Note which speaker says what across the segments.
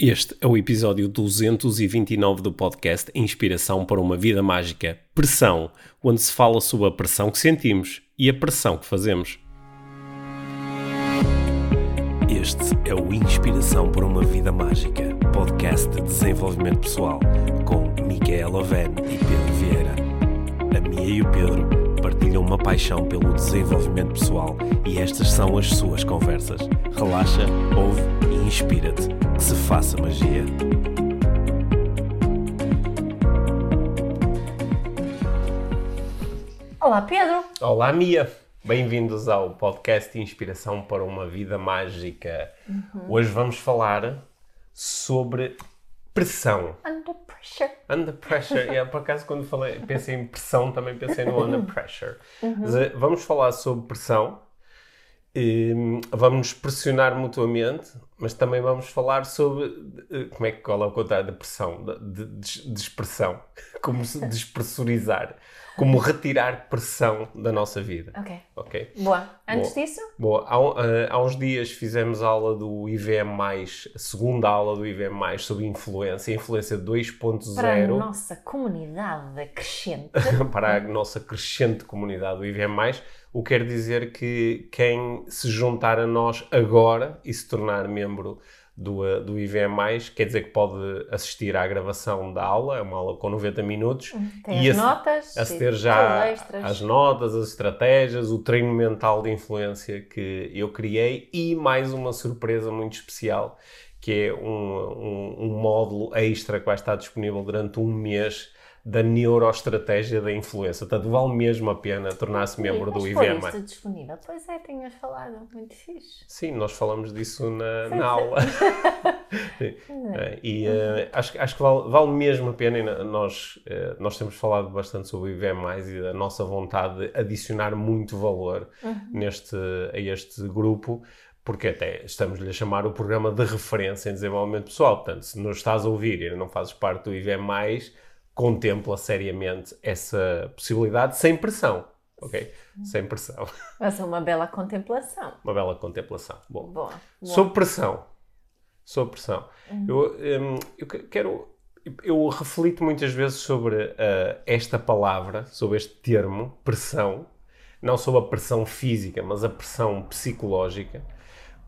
Speaker 1: Este é o episódio 229 do podcast Inspiração para uma Vida Mágica Pressão, onde se fala sobre a pressão que sentimos e a pressão que fazemos. Este é o Inspiração para uma Vida Mágica, podcast de desenvolvimento pessoal, com Micaela Oven e Pedro Vieira. A Mia e o Pedro partilham uma paixão pelo desenvolvimento pessoal e estas são as suas conversas. Relaxa, ouve e inspira-te. Que se faça magia.
Speaker 2: Olá, Pedro.
Speaker 1: Olá, Mia. Bem-vindos ao podcast Inspiração para uma Vida Mágica. Hoje vamos falar sobre pressão.
Speaker 2: Under pressure.
Speaker 1: Under pressure. yeah, por acaso, quando falei, pensei em pressão, também pensei no under pressure. Mas, eh, vamos falar sobre pressão. Hum, vamos nos pressionar mutuamente, mas também vamos falar sobre eh, como é que é o contrário da pressão, de, de, de expressão, como se despressurizar, como retirar pressão da nossa vida.
Speaker 2: Ok.
Speaker 1: Ok?
Speaker 2: Boa. Antes
Speaker 1: Boa.
Speaker 2: disso,
Speaker 1: Boa, há, eh, há uns dias fizemos aula do IVM, a segunda aula do IVM, sobre influência, influência
Speaker 2: para a
Speaker 1: 2.0
Speaker 2: nossa comunidade crescente.
Speaker 1: para a nossa crescente comunidade do IVM+, o que quer dizer que quem se juntar a nós agora e se tornar membro do, eh, do IVM+, quer dizer que pode assistir à gravação da aula, é uma aula com 90 minutos,
Speaker 2: Tem
Speaker 1: e
Speaker 2: as notas,
Speaker 1: aceder já às notas, as estratégias, o treino mental de influência que eu criei e mais uma surpresa muito especial, que é um, um, um módulo extra que vai estar disponível durante um mês da neuroestratégia da influência. Portanto, vale mesmo a pena tornar-se membro do
Speaker 2: Mas foi
Speaker 1: IVM.
Speaker 2: isto disponível. Pois é, tinhas falado. Muito fixe.
Speaker 1: Sim, nós falamos disso na, na aula. Sim. É, e eh, acho, que- acho que vale, vale mesmo a pena. E nós, eh, nós temos falado bastante sobre o IVM, e da nossa vontade de adicionar muito valor neste, a este grupo, porque até estamos-lhe a chamar o programa de referência em desenvolvimento pessoal. Portanto, se nos estás a ouvir e ainda não fazes parte do IVM, contempla seriamente essa possibilidade sem pressão. Ok? Sem pressão.
Speaker 2: Vai ser uma bela contemplação.
Speaker 1: Uma bela contemplação. Bom,
Speaker 2: Boa. boa.
Speaker 1: Sob pressão. Sob pressão. Eu, hum, eu que- quero. Eu reflito muitas vezes sobre ah, esta palavra, sobre este termo, pressão. Não sobre a pressão física, mas a pressão psicológica.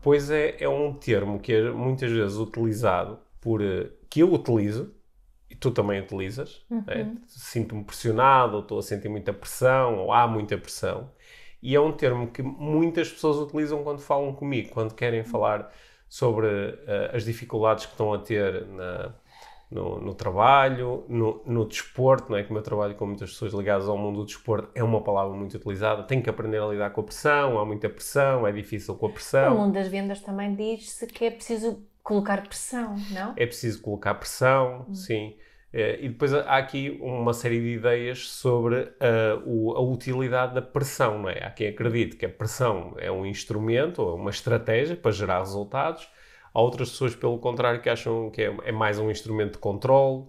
Speaker 1: Pois é, é um termo que é muitas vezes utilizado por. ah, que eu utilizo e tu também utilizas. né? Sinto-me pressionado, ou estou a sentir muita pressão, ou há muita pressão. E é um termo que muitas pessoas utilizam quando falam comigo, quando querem falar sobre eh, as dificuldades que estão a ter na- no, no trabalho, no, no desporto, não é? Como eu trabalho com muitas pessoas ligadas ao mundo do desporto, é uma palavra muito utilizada. Tenho que aprender a lidar com a pressão, há muita pressão, é difícil com a pressão.
Speaker 2: mundo das vendas também diz-se que é preciso colocar pressão, não?
Speaker 1: É preciso colocar pressão, sim. Eh, e depois há aqui uma série de ideias sobre ah, o- a utilidade da pressão, não é? Há quem acredite que a pressão é um instrumento ou uma estratégia para gerar resultados. Há outras pessoas, pelo contrário, que acham que é, é mais um instrumento de controle.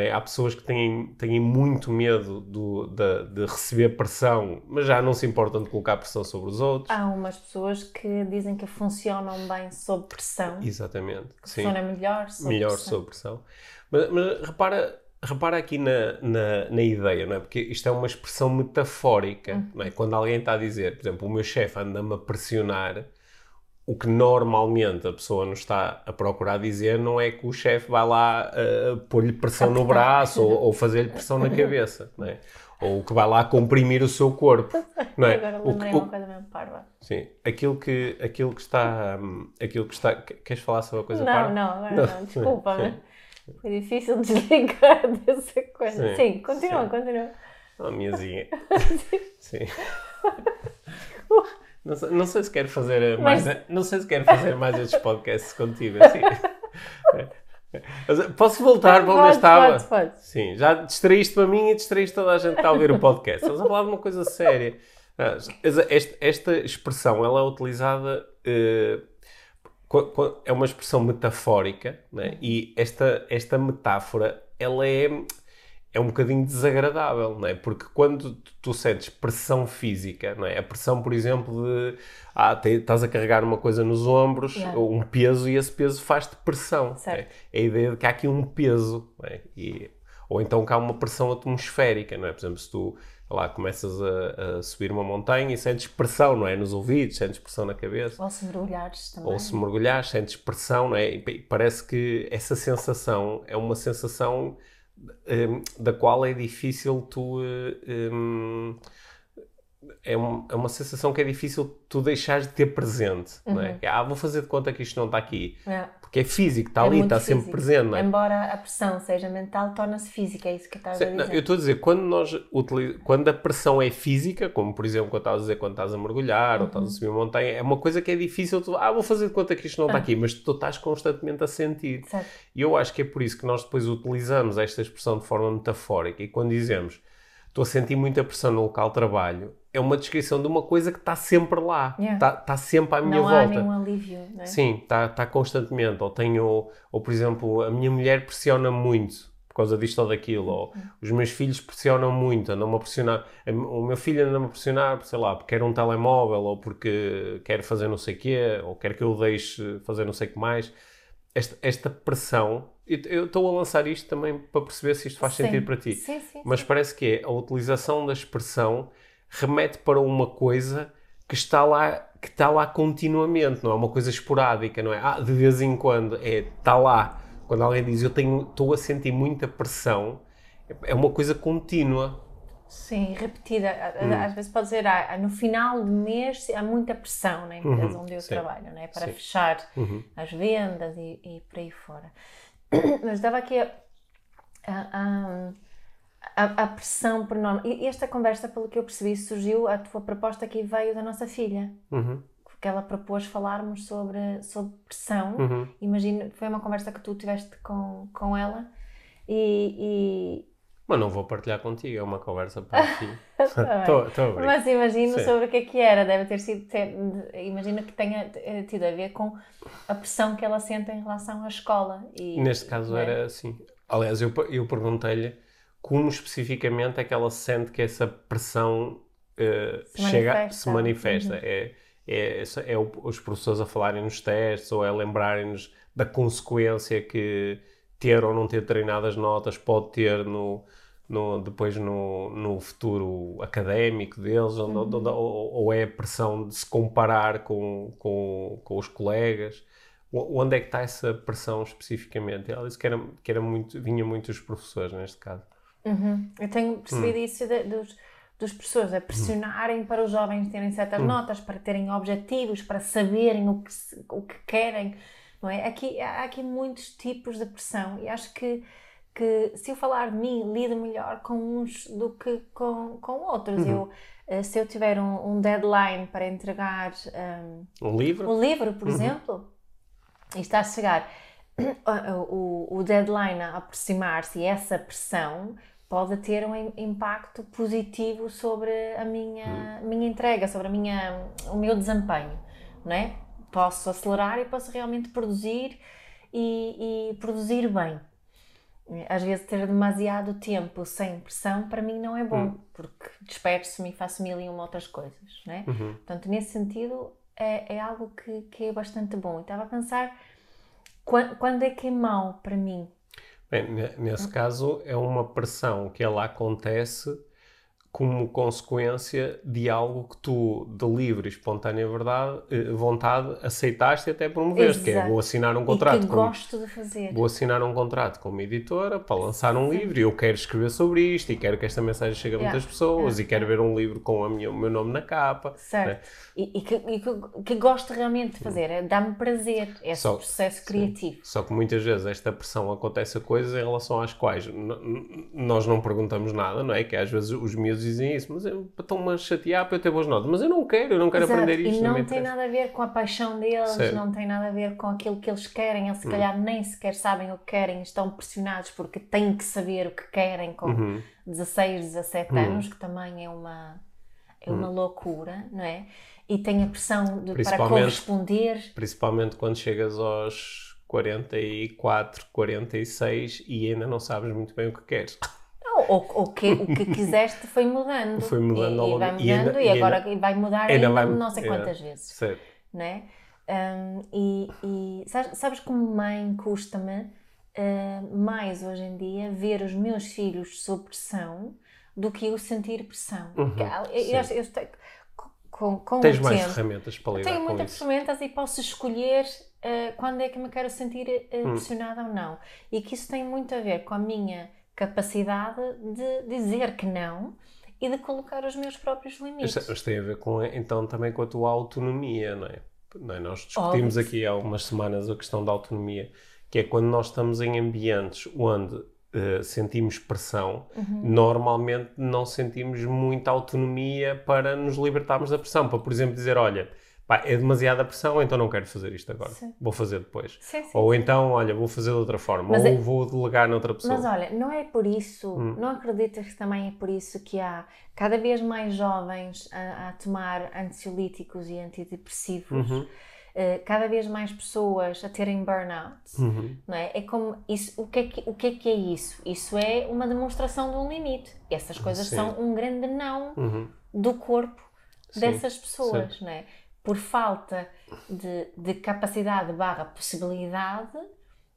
Speaker 1: É? Há pessoas que têm, têm muito medo do- de, de receber pressão, mas já não se importam de colocar pressão sobre os outros.
Speaker 2: Há umas pessoas que dizem que funcionam bem sob pressão.
Speaker 1: Exatamente. Sim.
Speaker 2: Funciona melhor sob
Speaker 1: melhor
Speaker 2: pressão.
Speaker 1: sob pressão. Mas, mas repara, repara aqui na, na, na ideia, não é? Porque isto é uma expressão metafórica,
Speaker 2: Uhum.
Speaker 1: não é? Quando alguém está a dizer, por exemplo, o meu chefe anda-me a pressionar, o que normalmente a pessoa nos está a procurar dizer não é que o chefe vai lá uh, pôr-lhe pressão no braço ou, ou fazer-lhe pressão na cabeça, não é? Ou que vai lá comprimir o seu corpo, não é?
Speaker 2: Agora
Speaker 1: O que-
Speaker 2: lembrei
Speaker 1: o-
Speaker 2: uma coisa mesmo parva.
Speaker 1: Sim, aquilo que, aquilo que está, aquilo que está, queres falar sobre a coisa
Speaker 2: Não,
Speaker 1: parva?
Speaker 2: não, agora
Speaker 1: Não.
Speaker 2: não, desculpa.
Speaker 1: Sim.
Speaker 2: Foi difícil desligar dessa coisa.
Speaker 1: Sim,
Speaker 2: Sim, continua,
Speaker 1: sim.
Speaker 2: continua.
Speaker 1: Oh, minhazinha. Sim. Não sei, não sei se quero fazer mais, não sei se quero fazer mais estes podcasts contigo, assim. Mas, Posso voltar para onde
Speaker 2: Pode,
Speaker 1: estava?
Speaker 2: pode, pode.
Speaker 1: Sim, já distraíste para mim e distraíste toda a gente que está a ouvir o podcast. Estamos a falar de uma coisa séria. Ah, Esta, esta expressão, ela é utilizada... eh, é uma expressão metafórica, né? e esta, esta metáfora, ela é, é um bocadinho desagradável, não é? Porque quando tu sentes pressão física, não é? A pressão, por exemplo, de ah, te, estás a carregar uma coisa nos ombros,
Speaker 2: Yeah.
Speaker 1: ou um peso, e esse peso faz-te pressão. É? É a ideia de que há aqui um peso, não é? E, ou então que há uma pressão atmosférica, não é? Por exemplo, se tu lá, começas a, a subir uma montanha e sentes pressão, não é? Nos ouvidos, sentes pressão na cabeça.
Speaker 2: Ou se mergulhares também.
Speaker 1: Ou se mergulhar, sentes pressão, não é? E pa- parece que essa sensação é uma sensação da qual é difícil tu. eh, hum, é, um- é uma sensação que é difícil tu deixares de ter presente, não é? Ah, vou fazer de conta que isto não está aqui.
Speaker 2: É.
Speaker 1: Porque é físico, está
Speaker 2: É
Speaker 1: ali, está sempre presente, não é?
Speaker 2: Embora a pressão seja mental, torna-se física, é isso que estás a
Speaker 1: Sim, não,
Speaker 2: dizer.
Speaker 1: eu estou a dizer, quando, nós utili- quando a pressão é física, como por exemplo quando estás a dizer quando estás a mergulhar ou
Speaker 2: Uhum.
Speaker 1: estás a subir uma montanha, é uma coisa que é difícil, tu, ah, vou fazer de conta que isto não está
Speaker 2: Ah.
Speaker 1: aqui, mas tu estás constantemente a sentir.
Speaker 2: Certo.
Speaker 1: E eu acho que é por isso que nós depois utilizamos esta expressão de forma metafórica e quando dizemos estou a sentir muita pressão no local de trabalho, é uma descrição de uma coisa que está sempre lá,
Speaker 2: Yeah.
Speaker 1: está, está sempre à minha
Speaker 2: Não há
Speaker 1: volta.
Speaker 2: nenhum alívio, não é?
Speaker 1: Sim, está tá constantemente. Ou tenho, ou por exemplo, a minha mulher pressiona muito por causa disto ou daquilo, ou os meus filhos pressionam muito, andam-me a pressionar. O meu filho anda-me a pressionar, sei lá, porque quer um telemóvel, ou porque quer fazer não sei o quê, ou quer que eu deixe fazer não sei o que mais. Esta, esta pressão, eu- eu estou a lançar isto também para perceber se isto faz
Speaker 2: Sim.
Speaker 1: sentido para ti.
Speaker 2: Sim, sim.
Speaker 1: Mas parece que é a utilização da expressão remete para uma coisa que está lá que está lá continuamente, não é uma coisa esporádica, não é? Ah, de vez em quando, é, está lá. Quando alguém diz eu tenho, estou a sentir muita pressão, é uma coisa contínua.
Speaker 2: Sim, repetida.
Speaker 1: Hum.
Speaker 2: Às vezes pode dizer, ah, no final do mês há muita pressão na empresa
Speaker 1: Uhum,
Speaker 2: onde eu
Speaker 1: sim.
Speaker 2: trabalho, não é? Para
Speaker 1: Sim.
Speaker 2: fechar
Speaker 1: Uhum.
Speaker 2: as vendas e, e por aí fora. Mas dava aqui a, a, a- a pressão por norma. E esta conversa, pelo que eu percebi, surgiu, a tua proposta aqui veio da nossa filha.
Speaker 1: Uhum,
Speaker 2: Porque ela propôs falarmos sobre, sobre pressão.
Speaker 1: uhum.
Speaker 2: Imagino, foi uma conversa que tu tiveste com, com ela e-
Speaker 1: Mas não vou partilhar contigo, é uma conversa para ti.
Speaker 2: Tá.
Speaker 1: Estou a.
Speaker 2: Mas imagino
Speaker 1: Sim.
Speaker 2: sobre o que é que era, deve ter sido, ter, imagino que tenha eh, tido a ver com a pressão que ela sente em relação à escola. E,
Speaker 1: Neste caso
Speaker 2: não é?
Speaker 1: era assim. Aliás, eu, eu perguntei-lhe como especificamente é que ela sente que essa pressão eh,
Speaker 2: Se
Speaker 1: chega,
Speaker 2: manifesta.
Speaker 1: se manifesta.
Speaker 2: Uhum.
Speaker 1: É, é, é o- os professores a falarem nos testes ou é lembrarem-nos da consequência que ter ou não ter treinadas notas pode ter no, no- depois no, no futuro académico deles,
Speaker 2: Uhum.
Speaker 1: onde- ou, ou é a pressão de se comparar com, com, com os colegas. O- Onde é que está essa pressão especificamente? Ela disse que, era, que era muito, vinha muito dos professores neste caso.
Speaker 2: Uhum. Eu tenho percebido
Speaker 1: Hum.
Speaker 2: isso de- dos, dos professores, a pressionarem para os jovens terem certas
Speaker 1: Hum.
Speaker 2: notas, para terem objetivos, para saberem o que, o que querem. Não é? aqui, há aqui muitos tipos de pressão e acho que, que se eu falar de mim, lido melhor com uns do que com, com outros.
Speaker 1: Uhum.
Speaker 2: Eu, eh, se eu tiver um, um deadline para entregar um,
Speaker 1: Um livro?
Speaker 2: o livro, por
Speaker 1: Uhum.
Speaker 2: exemplo, e está a chegar o, o- deadline a aproximar-se e essa pressão pode ter um im- impacto positivo sobre a minha,
Speaker 1: Uhum.
Speaker 2: minha entrega, sobre a minha, o meu desempenho, não é? Posso acelerar e posso realmente produzir e, e produzir bem. Às vezes ter demasiado tempo sem pressão para mim não é bom,
Speaker 1: Hum.
Speaker 2: porque disperso-me e faço mil e uma outras coisas, não é?
Speaker 1: Uhum.
Speaker 2: Portanto, nesse sentido, é, é algo que, que é bastante bom. E estava a pensar, quan- quando, é que é mau para mim?
Speaker 1: Bem, ne- nesse caso é uma pressão que ela acontece como consequência de algo que tu, de livre e espontânea verdade, eh, vontade, aceitaste e até promoveste, que é
Speaker 2: Exato.
Speaker 1: vou assinar um
Speaker 2: E
Speaker 1: contrato
Speaker 2: que
Speaker 1: com,
Speaker 2: gosto de fazer.
Speaker 1: vou assinar um contrato com uma editora para lançar um livro e eu quero escrever sobre isto e quero que esta mensagem chegue a
Speaker 2: Yeah,
Speaker 1: muitas pessoas
Speaker 2: yeah,
Speaker 1: e quero ver um livro com a minha, o meu nome na capa.
Speaker 2: Certo. E, e que, e que, que gosto realmente de fazer, é dá-me prazer esse
Speaker 1: Só-
Speaker 2: processo criativo.
Speaker 1: Só que muitas vezes esta pressão acontece a coisas em relação às quais nós não perguntamos nada, não é? Que às vezes os miúdos dizem isso, mas eu- estão-me a chatear para eu ter boas notas, mas eu não quero, eu não quero
Speaker 2: Exato.
Speaker 1: aprender isto.
Speaker 2: E não tem nada a ver com a paixão deles,
Speaker 1: Certo.
Speaker 2: não tem nada a ver com aquilo que eles querem. Eles se calhar nem sequer sabem o que querem, estão pressionados porque têm que saber o que querem com
Speaker 1: Uhum.
Speaker 2: 16, 17 anos, que também é uma, é uma loucura, não é? E tem a pressão de, para corresponder.
Speaker 1: Principalmente quando chegas aos 44, 46 e ainda não sabes muito bem o que queres.
Speaker 2: Ou, ou, que, o que quiseste foi mudando.
Speaker 1: Foi mudando
Speaker 2: e,
Speaker 1: ao
Speaker 2: e
Speaker 1: longo-
Speaker 2: vai
Speaker 1: e
Speaker 2: mudando
Speaker 1: ainda-
Speaker 2: e,
Speaker 1: e
Speaker 2: agora
Speaker 1: ainda-
Speaker 2: vai mudar
Speaker 1: ainda vai-
Speaker 2: não sei
Speaker 1: é.
Speaker 2: quantas vezes.
Speaker 1: Certo.
Speaker 2: Né? Um, e e sabes, sabes como mãe custa-me uh, mais hoje em dia ver os meus filhos sob pressão do que eu sentir pressão. Ah, eu, eu, eu com, com
Speaker 1: Tens mais
Speaker 2: tempo,
Speaker 1: ferramentas para lidar
Speaker 2: tenho muitas ferramentas e posso escolher eh, quando é que me quero sentir
Speaker 1: Hum.
Speaker 2: pressionada ou não. E que isso tem muito a ver com a minha capacidade de dizer que não e de colocar os meus próprios limites.
Speaker 1: Isto, tem a ver com, então, também com a tua autonomia, não é? Não é? Nós discutimos
Speaker 2: Óbvio.
Speaker 1: aqui há umas semanas a questão da autonomia, que é quando nós estamos em ambientes onde eh, sentimos pressão,
Speaker 2: Uhum.
Speaker 1: normalmente não sentimos muita autonomia para nos libertarmos da pressão. Para, por exemplo, dizer, olha, pá, é demasiada pressão, então não quero fazer isto agora.
Speaker 2: Sim.
Speaker 1: Vou fazer depois.
Speaker 2: Sim, sim,
Speaker 1: Ou
Speaker 2: sim.
Speaker 1: então, olha, vou fazer de outra forma.
Speaker 2: Mas
Speaker 1: ou
Speaker 2: é-
Speaker 1: vou delegar noutra pessoa.
Speaker 2: Mas olha, não é por isso,
Speaker 1: Hum.
Speaker 2: não acreditas que também é por isso que há cada vez mais jovens a, a tomar ansiolíticos e antidepressivos,
Speaker 1: Uhum.
Speaker 2: eh, cada vez mais pessoas a terem burnout,
Speaker 1: Uhum.
Speaker 2: não é? É como isso, o que é que, o que é que é isso? Isso é uma demonstração de um limite. Essas coisas
Speaker 1: Sim.
Speaker 2: são um grande não
Speaker 1: Uhum.
Speaker 2: do corpo
Speaker 1: Sim,
Speaker 2: dessas pessoas, não é? Por falta de, de capacidade barra possibilidade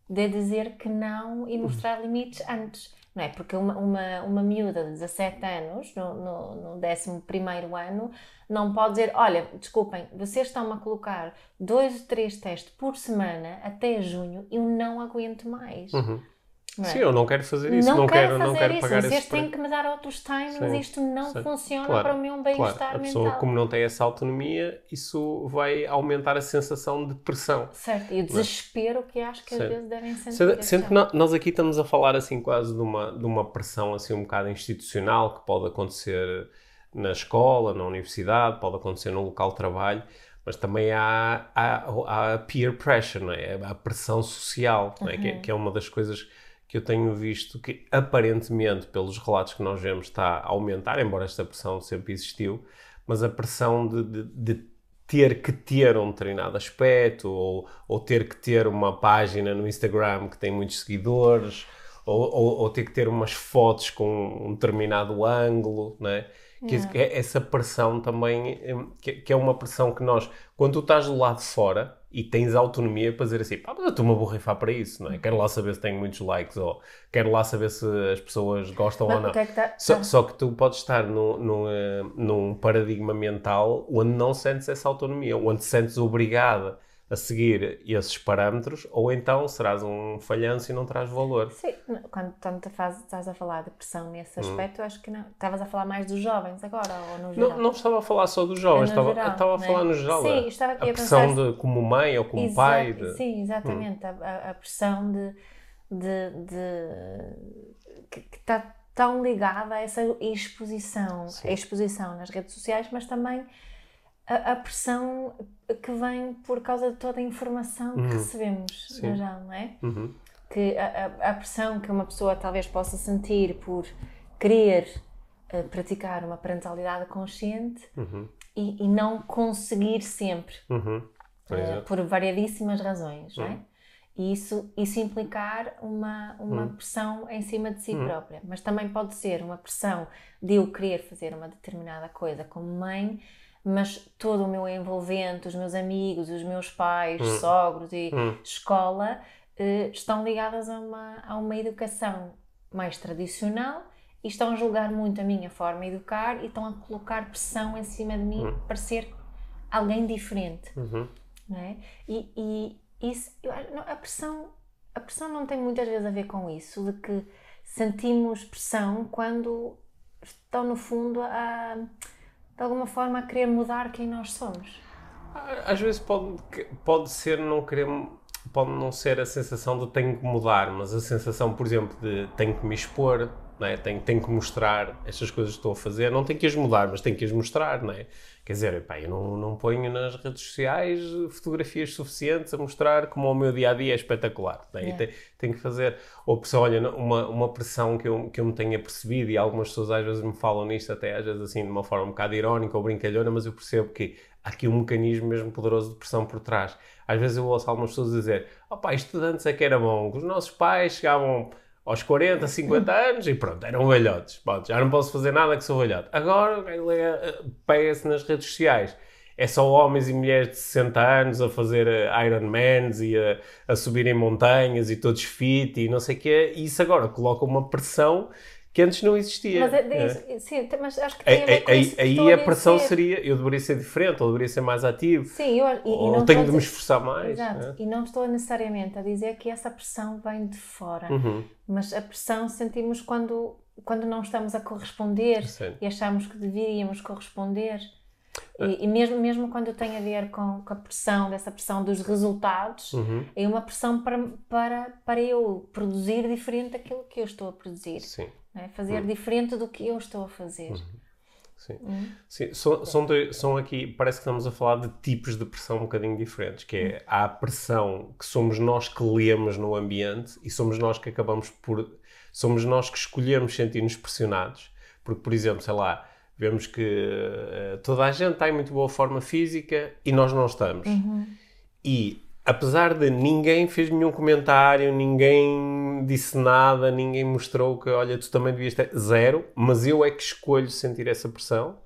Speaker 2: de dizer que não e mostrar limites antes, não é? Porque uma, uma, uma miúda de 17 anos, no, no, no 11º ano, não pode dizer, olha, desculpem, vocês estão-me a colocar dois ou três testes por semana até junho, eu não aguento mais.
Speaker 1: Uhum.
Speaker 2: Não é?
Speaker 1: Sim, eu não quero fazer isso, não,
Speaker 2: quero
Speaker 1: quero,
Speaker 2: fazer
Speaker 1: não quero
Speaker 2: isso,
Speaker 1: pagar
Speaker 2: vocês
Speaker 1: esse
Speaker 2: têm
Speaker 1: preço.
Speaker 2: que me dar outros timings,
Speaker 1: Sim,
Speaker 2: isto não
Speaker 1: sim.
Speaker 2: funciona
Speaker 1: Claro,
Speaker 2: para o meu bem-estar
Speaker 1: Claro, a
Speaker 2: mental.
Speaker 1: pessoa, como não tem essa autonomia, isso vai aumentar a sensação de pressão.
Speaker 2: Certo, e o desespero que acho que às vezes devem sentir.
Speaker 1: Sendo, sendo que nós aqui estamos a falar assim quase de uma, de uma pressão assim um bocado institucional que pode acontecer na escola, na universidade, pode acontecer no local de trabalho, mas também há, há, há a peer pressure, não é? a pressão social, não é? Que, é- que é uma das coisas que eu tenho visto que aparentemente, pelos relatos que nós vemos, está a aumentar, embora esta pressão sempre existiu, mas a pressão de, de- de ter que ter um determinado aspecto ou, ou ter que ter uma página no Instagram que tem muitos seguidores ou, ou, ou ter que ter umas fotos com um determinado ângulo, não é? Que é- essa pressão também, hum, que, é uma pressão que nós, quando tu estás do lado de fora e tens autonomia para dizer assim, pá, mas eu estou-me a borrifar para isso, não é? Quero lá saber se tenho muitos likes ou quero lá saber se as pessoas gostam ou
Speaker 2: Mas
Speaker 1: não.
Speaker 2: o que é que tá-
Speaker 1: Só, só que tu podes estar num, num, eh, num paradigma mental onde não sentes essa autonomia, onde te sentes obrigada a seguir esses parâmetros, ou então serás um falhanço e não traz valor.
Speaker 2: Sim, quando te faz- estás a falar de pressão nesse
Speaker 1: Hum.
Speaker 2: aspecto, eu acho que não. Estavas a falar mais dos jovens agora, ou no geral?
Speaker 1: Não, não estava a falar só dos jovens,
Speaker 2: É
Speaker 1: estava,
Speaker 2: geral,
Speaker 1: estava a
Speaker 2: né?
Speaker 1: falar no geral.
Speaker 2: Sim, estava aqui
Speaker 1: a
Speaker 2: a
Speaker 1: pressão
Speaker 2: pensar-
Speaker 1: de como mãe ou como
Speaker 2: Exa-
Speaker 1: pai. de-
Speaker 2: Sim, exatamente.
Speaker 1: Hum.
Speaker 2: A, a- pressão de. de, de- que está tão ligada a essa exposição. A exposição nas redes sociais, mas também a, a pressão que vem por causa de toda a informação que recebemos,
Speaker 1: Sim.
Speaker 2: no geral, não é?
Speaker 1: Uhum.
Speaker 2: que a, a- a pressão que uma pessoa talvez possa sentir por querer eh, praticar uma parentalidade consciente
Speaker 1: Uhum.
Speaker 2: e, e não conseguir sempre,
Speaker 1: Uhum. Por
Speaker 2: variadíssimas razões, não é?
Speaker 1: Uhum.
Speaker 2: E isso, isso implicar uma, uma
Speaker 1: Hum.
Speaker 2: pressão em cima de si própria. Mas também pode ser uma pressão de eu querer fazer uma determinada coisa como mãe, mas todo o meu envolvente, os meus amigos, os meus pais, sogros e
Speaker 1: Hum.
Speaker 2: escola eh, estão ligadas a uma, a uma educação mais tradicional e estão a julgar muito a minha forma de educar e estão a colocar pressão em cima de mim para ser alguém diferente,
Speaker 1: Uhum.
Speaker 2: não é? E, e isso, eu a pressão, a pressão não tem muitas vezes a ver com isso, de que sentimos pressão quando estão no fundo a, de alguma forma a querer mudar quem nós somos.
Speaker 1: Às vezes pode, pode ser não querer, pode não ser a sensação de tenho que mudar, mas a sensação, por exemplo, de tenho que me expor, não é? tenho, tenho que mostrar estas coisas que estou a fazer, não tenho que as mudar, mas tenho que as mostrar, não é? Quer dizer, pá, eu não, não ponho nas redes sociais fotografias suficientes a mostrar como o meu dia a dia é espetacular, não é?
Speaker 2: Yeah.
Speaker 1: tem- tenho que fazer. Ou pressão, olha, uma, uma pressão que eu, que eu me tenha percebido, e algumas pessoas às vezes me falam nisto, até às vezes assim de uma forma um bocado irónica ou brincalhona, mas eu percebo que há aqui um mecanismo mesmo poderoso de pressão por trás. Às vezes eu ouço algumas pessoas dizer: opá, isto de antes é que era bom, os nossos pais chegavam aos 40, 50 anos e pronto, eram velhotes. Já não posso fazer nada que sou velhote. Agora pega-se nas redes sociais. É só homens e mulheres de 60 anos a fazer eh, Ironmans e a, a subir em montanhas e todos fit e não sei o quê. E isso agora coloca uma pressão que antes não existia.
Speaker 2: Mas, é, é. Sim, mas acho que tem a com
Speaker 1: aí, aí a pressão seria, eu deveria ser diferente, ou deveria ser mais ativo.
Speaker 2: Sim, eu, e,
Speaker 1: ou
Speaker 2: e não
Speaker 1: tenho de me esforçar mais.
Speaker 2: Exato,
Speaker 1: é?
Speaker 2: e não estou necessariamente a dizer que essa pressão vem de fora,
Speaker 1: uhum.
Speaker 2: mas a pressão sentimos quando, quando não estamos a corresponder
Speaker 1: Sim.
Speaker 2: e achamos que deveríamos corresponder. E, e, mesmo, mesmo quando tem a ver com, com, a pressão, dessa pressão dos resultados,
Speaker 1: uhum.
Speaker 2: é uma pressão para, para, para eu produzir diferente daquilo que eu estou a produzir.
Speaker 1: Sim.
Speaker 2: É? Fazer uhum. diferente do que eu estou a fazer.
Speaker 1: Uhum. Sim.
Speaker 2: Uhum.
Speaker 1: Sim. São, são, dois, são aqui, parece que estamos a falar de tipos de pressão um bocadinho diferentes, que é há a pressão que somos nós que lemos no ambiente e somos nós que acabamos por, somos nós que escolhemos sentir-nos pressionados, porque, por exemplo, sei lá, Vemos que uh, toda a gente está em muito boa forma física e nós não estamos.
Speaker 2: Uhum.
Speaker 1: E apesar de ninguém fez nenhum comentário, ninguém disse nada, ninguém mostrou que, olha, tu também devias ter zero, mas eu é que escolho sentir essa pressão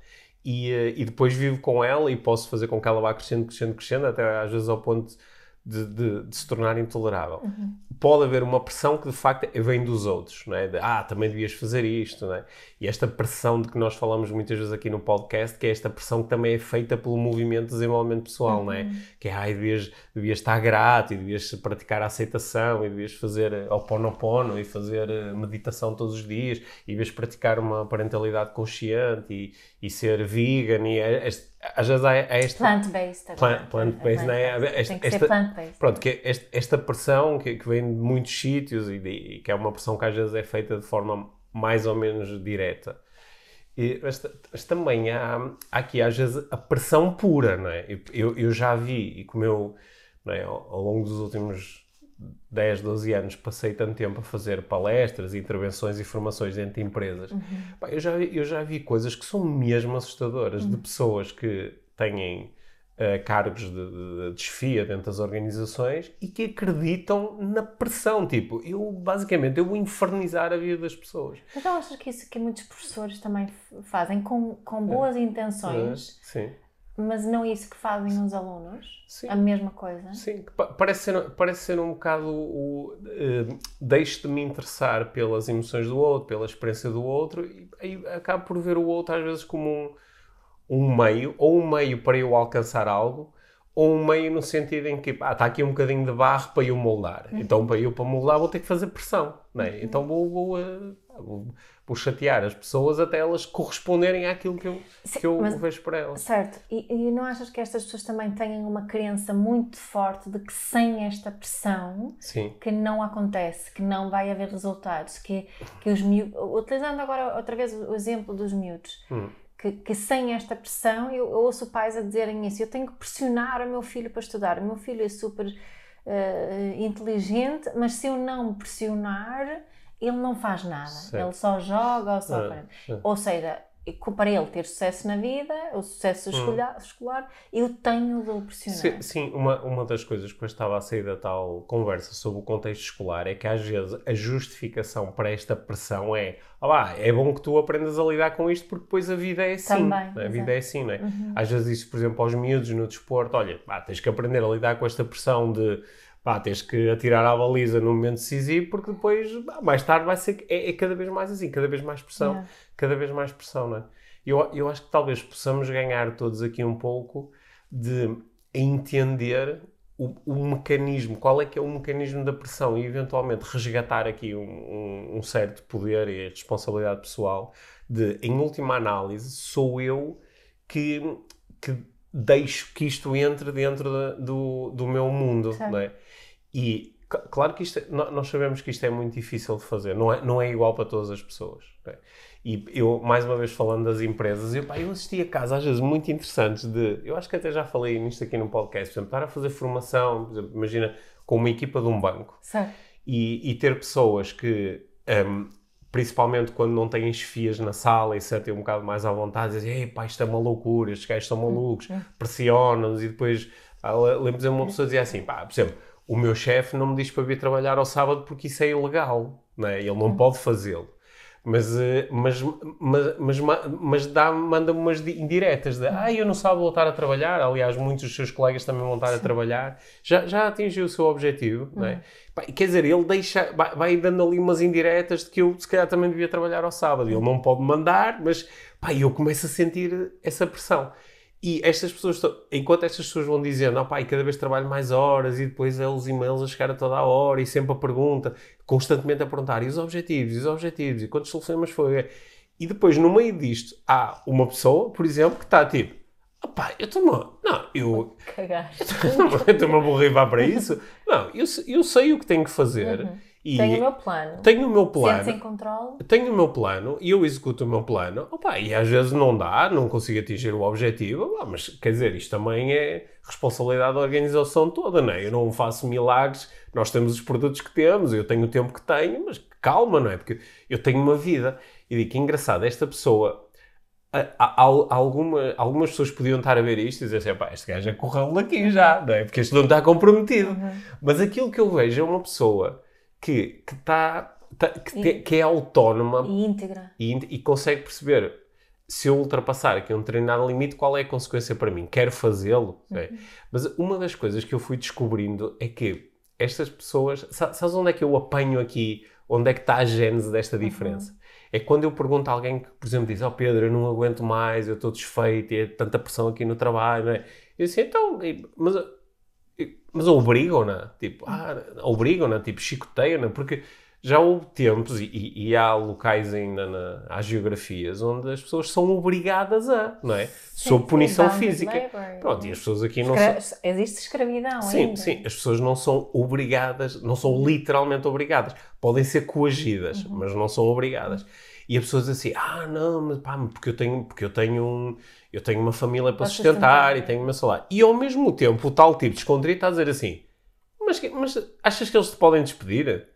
Speaker 1: e, uh, e depois vivo com ela e posso fazer com que ela vá crescendo, crescendo, crescendo, até às vezes ao ponto de, de, de, se tornar intolerável.
Speaker 2: Uhum.
Speaker 1: Pode haver uma pressão que de facto vem dos outros, não é? De, ah, também devias fazer isto, não é? E esta pressão de que nós falamos muitas vezes aqui no podcast, que é esta pressão que também é feita pelo movimento de desenvolvimento pessoal,
Speaker 2: uhum.
Speaker 1: não é? Que é, ah, devias, devias estar grato e devias praticar a aceitação e devias fazer eh, oponopono e fazer eh, meditação todos os dias e devias praticar uma parentalidade consciente e, e ser vegan e é este, às vezes há, há esta...
Speaker 2: Plant-based.
Speaker 1: Plant, plant-based, não é?
Speaker 2: Esta, Tem que esta,
Speaker 1: plant-based. Pronto, que é esta, esta pressão que, que, vem de muitos sítios e, de, e, que é uma pressão que às vezes é feita de forma mais ou menos direta. E, mas, mas, também há, há, aqui às vezes a pressão pura, não é? Eu, eu já vi, e como eu, é? ao longo dos últimos 10, 12 anos passei tanto tempo a fazer palestras, intervenções e formações dentro de empresas,
Speaker 2: uhum.
Speaker 1: eu, já, eu já vi coisas que são mesmo assustadoras uhum. de pessoas que têm uh, cargos de, de, desfia dentro das organizações e que acreditam na pressão. Tipo, eu basicamente eu vou infernizar a vida das pessoas.
Speaker 2: Então achas que isso que muitos professores também fazem com, com boas é. intenções?
Speaker 1: Sim
Speaker 2: mas não isso que fazem os alunos?
Speaker 1: Sim.
Speaker 2: A mesma coisa?
Speaker 1: Sim, parece ser, parece ser um bocado o. Uh, deixo de me interessar pelas emoções do outro, pela experiência do outro, e aí acabo por ver o outro às vezes como um, um meio, ou um meio para eu alcançar algo, ou um meio no sentido em que ah, está aqui um bocadinho de barro para eu moldar. Uhum. Então, para eu para moldar, vou ter que fazer pressão. Não é? Uhum. Então, vou, vou, uh, vou por chatear as pessoas até elas corresponderem àquilo que eu, Sim, que eu vejo para elas.
Speaker 2: Certo. E, e, não achas que estas pessoas também têm uma crença muito forte de que sem esta pressão
Speaker 1: Sim.
Speaker 2: que não acontece, que não vai haver resultados, que, que os miúdos... Utilizando agora outra vez o exemplo dos miúdos.
Speaker 1: Hum.
Speaker 2: Que, que, sem esta pressão, eu, eu ouço pais a dizerem isso, eu tenho que pressionar o meu filho para estudar, o meu filho é super uh, inteligente, mas se eu não pressionar, ele não faz nada, certo. ele só joga ou só. É, é. Ou seja, para ele ter sucesso na vida, o sucesso hum. escolar, escolar eu tenho de o pressionar.
Speaker 1: Sim, sim, uma, uma das coisas que eu estava a sair da tal conversa sobre o contexto escolar é que às vezes a justificação para esta pressão é ah, é bom que tu aprendas a lidar com isto porque depois a vida é assim.
Speaker 2: Também,
Speaker 1: é? A vida é assim, não é?
Speaker 2: Uhum.
Speaker 1: Às vezes isso, por exemplo, aos miúdos no desporto, olha, pá, tens que aprender a lidar com esta pressão de pá, tens que atirar à baliza no momento decisivo, porque depois, mais tarde, vai ser. É, é, cada vez mais assim, cada vez mais pressão, yeah. cada vez mais pressão, não é? Eu, eu acho que talvez possamos ganhar todos aqui um pouco de entender o, o, mecanismo, qual é que é o mecanismo da pressão e eventualmente resgatar aqui um, um, um, certo poder e responsabilidade pessoal de, em última análise, sou eu que, que deixo que isto entre dentro de, do, do meu mundo, não é? E claro que isto, é, nós sabemos que isto é muito difícil de fazer, não é, não é igual para todas as pessoas. É? E eu, mais uma vez falando das empresas, eu, pá, eu assisti a casos às vezes muito interessantes de, eu acho que até já falei nisto aqui no podcast, por exemplo, estar a fazer formação, por exemplo, imagina, com uma equipa de um banco. E, e, ter pessoas que, um, principalmente quando não têm chefias na sala e se sentem um bocado mais à vontade, dizem, ei pá, isto é uma loucura, estes gajos são malucos, hum, pressionam-nos e depois, ah, lembro-me uma pessoa dizia assim, pá, por exemplo, o meu chefe não me diz para vir trabalhar ao sábado porque isso é ilegal. não é? Ele não pode fazê-lo. Mas, eh, mas, mas, mas, mas dá, manda-me umas indiretas de ah, eu não sabe voltar a trabalhar. Aliás, muitos dos seus colegas também vão estar a trabalhar. Já, já atingiu o seu objetivo, não é? Uhum. Quer dizer, ele deixa, vai, vai, dando ali umas indiretas de que eu se calhar também devia trabalhar ao sábado. Ele não pode mandar, mas pá, eu começo a sentir essa pressão. E estas pessoas, enquanto estas pessoas vão dizendo, oh, pai, cada vez trabalho mais horas e depois é os e-mails a chegar a toda a hora e sempre a pergunta, constantemente a perguntar, e os objetivos, e os objetivos, e quantos telefonemas foi? E depois, no meio disto, há uma pessoa, por exemplo, que está tipo, pai, eu estou-me. Não, eu.
Speaker 2: Cagaste.
Speaker 1: Eu estou-me a borrivar para isso. Não, eu, eu sei o que tenho que fazer.
Speaker 2: Uhum e tenho o meu plano.
Speaker 1: Tenho o meu plano.
Speaker 2: Sentes em controle.
Speaker 1: Tenho o meu plano e eu executo o meu plano. Opa, e às vezes não dá, não consigo atingir o objetivo. Mas quer dizer, isto também é responsabilidade da organização toda, não é? Eu não faço milagres. Nós temos os produtos que temos, eu tenho o tempo que tenho, mas calma, não é? Porque eu tenho uma vida. E digo que engraçado, esta pessoa. Alguma, algumas pessoas podiam estar a ver isto e dizer assim: pá, este gajo é correu daqui já, não é? Porque este não está comprometido. Uhum. Mas aquilo que eu vejo é uma pessoa que, que, tá, tá que, te, que, é autónoma
Speaker 2: e íntegra
Speaker 1: e, e, consegue perceber se eu ultrapassar aqui um determinado limite, qual é a consequência para mim? Quero fazê-lo? Uhum. É. Mas uma das coisas que eu fui descobrindo é que estas pessoas. Sabes onde é que eu apanho aqui? Onde é que está a gênese desta uhum. diferença? Uhum. É quando eu pergunto a alguém que, por exemplo, diz: Oh Pedro, eu não aguento mais, eu estou desfeito, e é tanta pressão aqui no trabalho. Não é? Eu disse: Então, mas mas obrigam-na, tipo, ah, obrigam-na, tipo, chicoteiam-na, porque já houve tempos, e, e há locais ainda, na, há geografias, onde as pessoas são obrigadas a, não é? Sim, Sob punição física. Labor. Pronto, e as pessoas aqui não
Speaker 2: Escra são... Existe escravidão
Speaker 1: Sim,
Speaker 2: ainda.
Speaker 1: sim, as pessoas não são obrigadas, não são literalmente obrigadas. Podem ser coagidas, uhum. mas não são obrigadas. E as pessoas assim, ah, não, mas pá, porque eu tenho, porque eu tenho um eu tenho uma família para sustentar, sustentar e tenho o meu salário. E ao mesmo tempo, o tal tipo descontraído está a dizer assim: mas, mas achas que eles te podem despedir?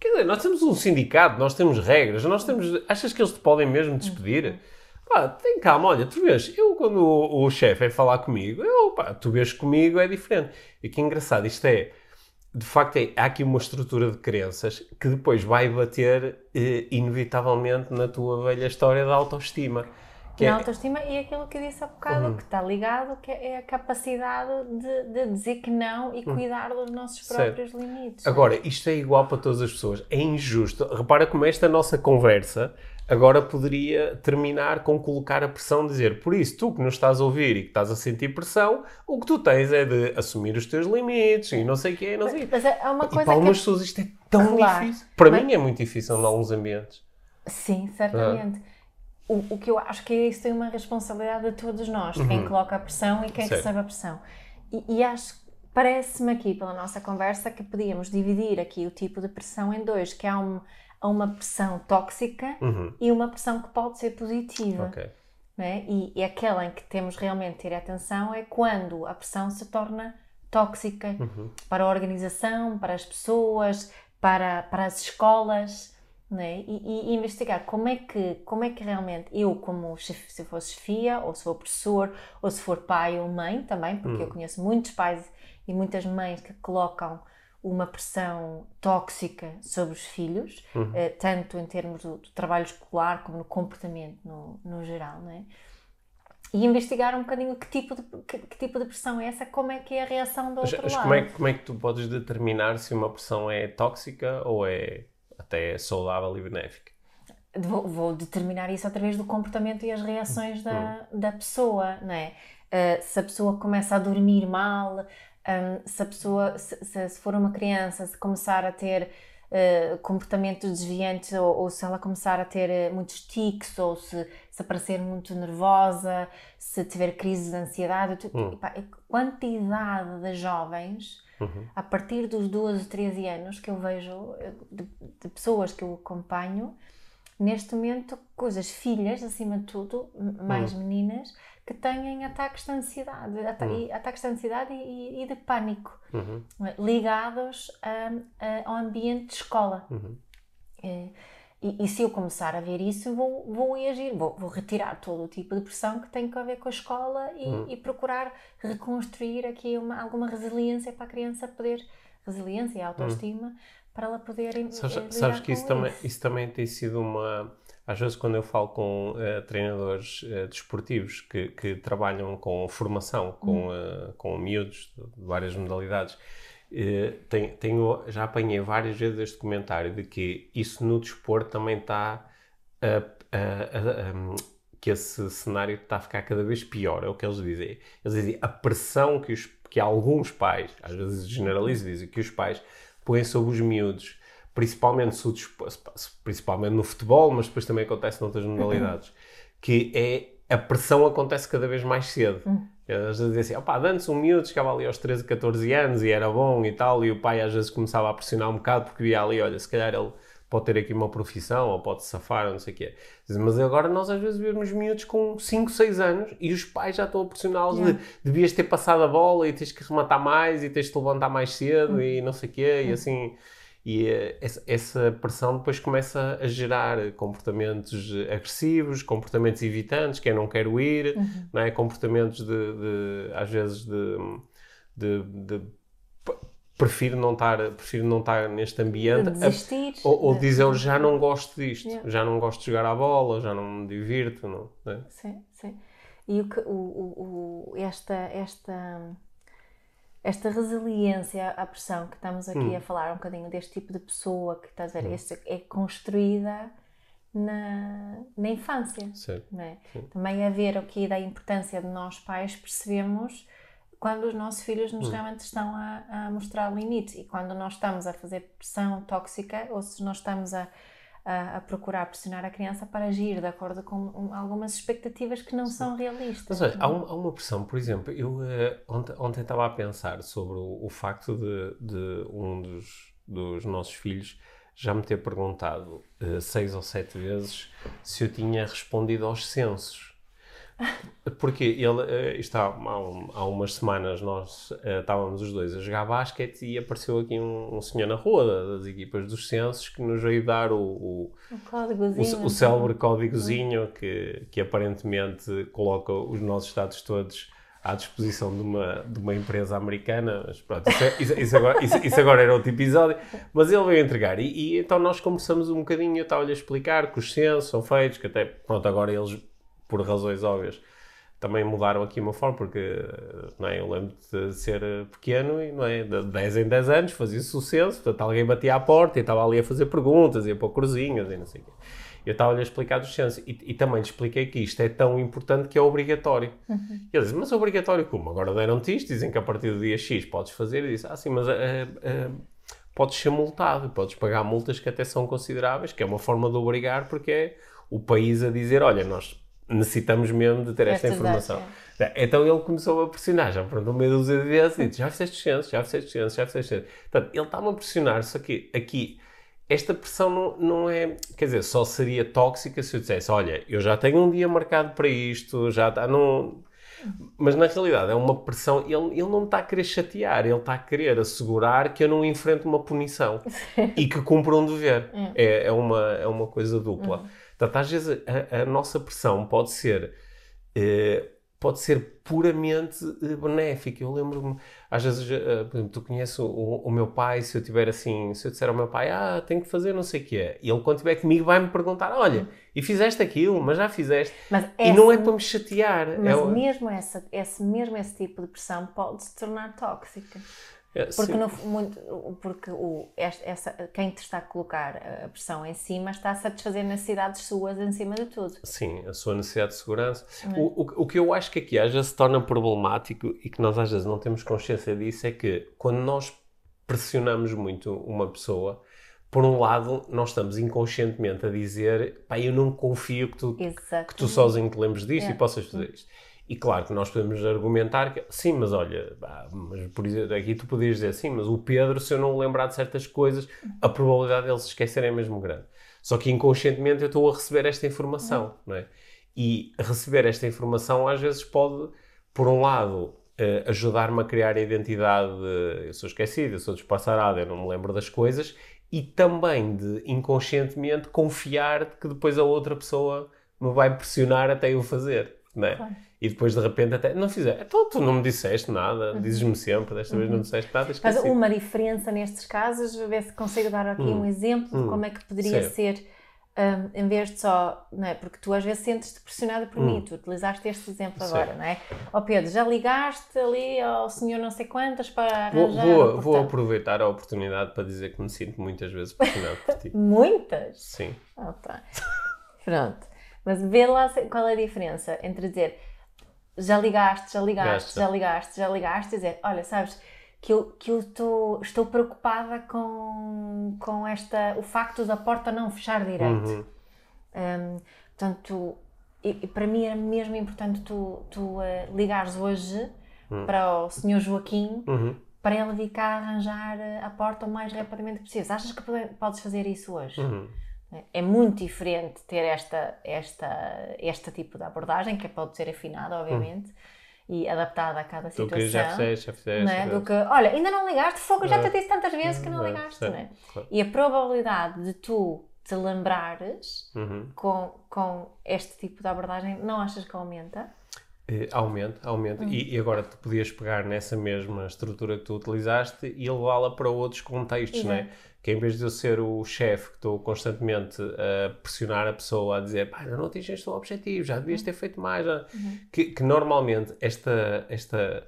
Speaker 1: Quer dizer, nós temos um sindicato, nós temos regras, nós temos. Achas que eles te podem mesmo despedir? Uhum. Pá, tem calma, olha, tu vês, eu quando o, o chefe é falar comigo, eu, pá, tu vês comigo é diferente. E que engraçado, isto é, de facto, é, há aqui uma estrutura de crenças que depois vai bater, eh, inevitavelmente, na tua velha história da autoestima.
Speaker 2: Que na é... autoestima e aquilo que eu disse há bocado, uhum. que está ligado, que é a capacidade de, de dizer que não e uhum. cuidar dos nossos próprios certo. limites.
Speaker 1: Agora, isto é igual para todas as pessoas. É injusto. Repara como esta nossa conversa agora poderia terminar com colocar a pressão, dizer, por isso, tu que nos estás a ouvir e que estás a sentir pressão, o que tu tens é de assumir os teus limites e não sei o quê, não sei
Speaker 2: Mas, mas é uma coisa
Speaker 1: e para algumas que... pessoas isto é tão claro. difícil. Para mas... mim é muito difícil em alguns ambientes.
Speaker 2: Sim, certamente. Ah o, o que eu acho que é isso tem uma responsabilidade de todos nós, uhum. quem coloca a pressão e quem recebe a pressão. E, e acho, parece-me aqui pela nossa conversa que podíamos dividir aqui o tipo de pressão em dois, que há, um, há uma pressão tóxica uhum. e uma pressão que pode ser positiva. Okay. É? E, e aquela em que temos realmente ter atenção é quando a pressão se torna tóxica uhum. para a organização, para as pessoas, para, para as escolas né? E, e, investigar como é que como é que realmente eu como se for chefia ou se for professor ou se for pai ou mãe também porque hum. eu conheço muitos pais e muitas mães que colocam uma pressão tóxica sobre os filhos uhum. eh, tanto em termos do, do, trabalho escolar como no comportamento no, no geral né? e investigar um bocadinho que tipo, de, que, que, tipo de pressão é essa, como é que é a reação do outro mas, lado.
Speaker 1: Como é, como é que tu podes determinar se uma pressão é tóxica ou é até saudável e benéfica.
Speaker 2: Vou, vou, determinar isso através do comportamento e as reações da, hum. da pessoa, não é? Uh, se a pessoa começa a dormir mal, um, se a pessoa, se, se, for uma criança, se começar a ter uh, comportamentos desviantes ou, ou, se ela começar a ter uh, muitos tics ou se, se aparecer muito nervosa, se tiver crises de ansiedade, hum. a quantidade de jovens Uhum. A partir dos 12, 13 anos que eu vejo eh, de, de, pessoas que eu acompanho, neste momento, coisas, filhas acima de tudo, mais uhum. meninas, que têm ataques de ansiedade, uhum. ataques de ansiedade e, e de pânico, uhum. ligados a, a, ao ambiente de escola. É, e, e, se eu começar a ver isso, vou, vou reagir, vou, vou, retirar todo o tipo de pressão que tem a ver com a escola e, uhum. e procurar reconstruir aqui uma, alguma resiliência para a criança poder, resiliência e autoestima, uhum. para ela poder eh,
Speaker 1: sabes, sabes que isso também, isso também tem sido uma às vezes quando eu falo com uh, treinadores uh, desportivos que, que, trabalham com formação, com, uh, com miúdos de várias modalidades, tenho, tenho, já apanhei várias vezes este comentário de que isso no desporto também está que esse cenário está a ficar cada vez pior, é o que eles dizem. Eles dizem a pressão que, os, que alguns pais, às vezes generalizam, dizem que os pais põem sobre os miúdos principalmente, principalmente no futebol, mas depois também acontece noutras modalidades, que é a pressão acontece cada vez mais cedo. Hum. Às vezes dizem assim, opá, antes um miúdo chegava ali aos 13, 14 anos e era bom e tal, e o pai às vezes começava a pressionar um bocado porque via ali, olha, se calhar ele pode ter aqui uma profissão ou pode safar ou não sei o quê. Mas agora nós às vezes vemos miúdos com 5, 6 anos e os pais já estão a pressioná-los yeah. de devias ter passado a bola e tens que rematar mais e tens de te levantar mais cedo hum. e não sei o quê, e hum. assim e uh, essa, pressão depois começa a gerar comportamentos agressivos, comportamentos evitantes, que é não quero ir, uhum. não é? comportamentos de, de às vezes de, de, de, prefiro não estar prefiro não estar neste ambiente
Speaker 2: Desistir,
Speaker 1: ou, ou dizer já não gosto disto yeah. já não gosto de jogar à bola já não me divirto não, não é?
Speaker 2: sim sim e o que o, o, o esta esta esta resiliência à pressão que estamos aqui hum. a falar um bocadinho deste tipo de pessoa que estás a ver, hum. é construída na, na infância. É? Também a ver aqui da importância de nós pais percebemos quando os nossos filhos nos hum. realmente estão a, a mostrar limites e quando nós estamos a fazer pressão tóxica ou se nós estamos a a, a, procurar pressionar a criança para agir de acordo com um, algumas expectativas que não Sim. são realistas.
Speaker 1: Mas olha, há, um, há, uma pressão, por exemplo, eu uh, ontem, ontem, estava a pensar sobre o, o facto de, de, um dos, dos nossos filhos já me ter perguntado uh, seis ou sete vezes se eu tinha respondido aos censos. Porque ele, eh, está, há, há umas semanas nós uh, estávamos os dois a jogar basquete e apareceu aqui um, um senhor na rua das equipas dos censos que nos veio dar o, o,
Speaker 2: o,
Speaker 1: o, o célebre códigozinho que, que aparentemente coloca os nossos dados todos à disposição de uma, de uma empresa americana, mas pronto, isso, é, isso, isso, agora, isso, isso, agora, era outro episódio, mas ele veio entregar e, e então nós conversamos um bocadinho, eu estava-lhe a explicar que os censos são feitos, que até, pronto, agora eles por razões óbvias, também mudaram aqui uma forma, porque não é, eu lembro de ser pequeno e não é, de 10 em 10 anos fazia sucesso, portanto alguém batia à porta e estava ali a fazer perguntas, ia para cruzinhas e não sei o quê. Eu estava-lhe a explicar dos censos e, e, também lhe expliquei que isto é tão importante que é obrigatório. Uhum. E ele disse, mas obrigatório como? Agora deram-te isto, dizem que a partir do dia X podes fazer. E disse, ah sim, mas uh, uh, podes ser multado, podes pagar multas que até são consideráveis, que é uma forma de obrigar, porque é o país a dizer, olha, nós necessitamos mesmo de ter esta, informação. É. Então ele começou a pressionar, já meia dúzia de vezes e disse, já fizeste ciência, já fizeste ciência, já fizeste ciência. Portanto, ele estava a pressionar, só que aqui esta pressão não, não é, quer dizer, só seria tóxica se eu dissesse, olha, eu já tenho um dia marcado para isto, já está, não... Mas na realidade é uma pressão, ele, ele não está a querer chatear, ele está a querer assegurar que eu não enfrento uma punição e que cumpra um dever. É, é, é uma, é uma coisa dupla. Uhum. Portanto, às vezes a, a nossa pressão pode ser, eh, pode ser puramente eh, benéfica. Eu lembro-me, às vezes, eh, por exemplo, tu conheces o, o, meu pai, se eu tiver assim, se eu disser ao meu pai, ah, tenho que fazer não sei o quê, e ele quando estiver comigo vai-me perguntar, olha, e fizeste aquilo, mas já fizeste. Mas essa, e não é para me chatear.
Speaker 2: Mas é, mesmo, essa, esse, mesmo esse tipo de pressão pode se tornar tóxica. É, porque, no, muito, porque o, essa, quem te está a colocar a pressão em cima está a satisfazer necessidades suas em cima de tudo.
Speaker 1: Sim, a sua necessidade de segurança. É? O, o, o, que eu acho que aqui às vezes se torna problemático e que nós às vezes não temos consciência disso é que quando nós pressionamos muito uma pessoa, por um lado, nós estamos inconscientemente a dizer pá, eu não confio que tu, que tu sozinho te lembres disto e possas fazer isto. E claro que nós podemos argumentar que, sim, mas olha, mas por exemplo, aqui tu podias dizer, sim, mas o Pedro, se eu não lembrar de certas coisas, a probabilidade de ele se esquecer é mesmo grande. Só que inconscientemente eu estou a receber esta informação, não é? E receber esta informação às vezes pode, por um lado, eh, ajudar-me a criar a identidade de eu sou esquecido, eu sou despassarado, eu não me lembro das coisas, e também de inconscientemente confiar que depois a outra pessoa me vai pressionar até eu fazer, não é? Claro. E depois de repente até não fizer. Então tu não me disseste nada, dizes-me sempre, desta vez não disseste nada.
Speaker 2: Mas uma diferença nestes casos, ver se consigo dar aqui um exemplo de como é que poderia ser, hum, em vez de só, não é? Porque tu às vezes sentes-te pressionada por mim, tu utilizaste este exemplo agora, não é? Ó Pedro, já ligaste ali ao senhor não sei quantas para
Speaker 1: Vou,
Speaker 2: arranjar
Speaker 1: vou, vou aproveitar a oportunidade para dizer que me sinto muitas vezes pressionado por ti.
Speaker 2: Muitas?
Speaker 1: Sim.
Speaker 2: Ah, tá. Pronto. Mas vê lá qual é a diferença entre dizer já ligaste, já ligaste,
Speaker 1: Gasta.
Speaker 2: já ligaste, já ligaste e dizer, olha, sabes, que eu, que eu tô, estou preocupada com, com esta, o facto da porta não fechar direito.
Speaker 1: Uhum.
Speaker 2: Hum, portanto, e, e para mim era mesmo importante tu, tu eh, ligares hoje para o senhor Joaquim
Speaker 1: Uhum.
Speaker 2: para ele vir cá arranjar eh, a porta o mais rapidamente possível. Achas que pode- podes fazer isso hoje?
Speaker 1: Uhum.
Speaker 2: É muito diferente ter esta, esta, este tipo de abordagem, que pode ser afinada, obviamente, e adaptada a cada
Speaker 1: Tu
Speaker 2: situação.
Speaker 1: que já fizeste, já fizeste.
Speaker 2: não é? Do que, olha, ainda não ligaste, fogo, já te disse tantas vezes que não ligaste, não é?
Speaker 1: claro.
Speaker 2: E a probabilidade de tu te lembrares
Speaker 1: Uhum.
Speaker 2: com, com este tipo de abordagem, não achas que aumenta?
Speaker 1: Eh, Aumenta, aumenta. E, e agora tu podias pegar nessa mesma estrutura que tu utilizaste e levá-la para outros contextos, não é? Que em vez de eu ser o chefe que estou constantemente a pressionar a pessoa a dizer pá, não atingiste o objetivo, já devias ter feito mais. já." Que, que normalmente esta, esta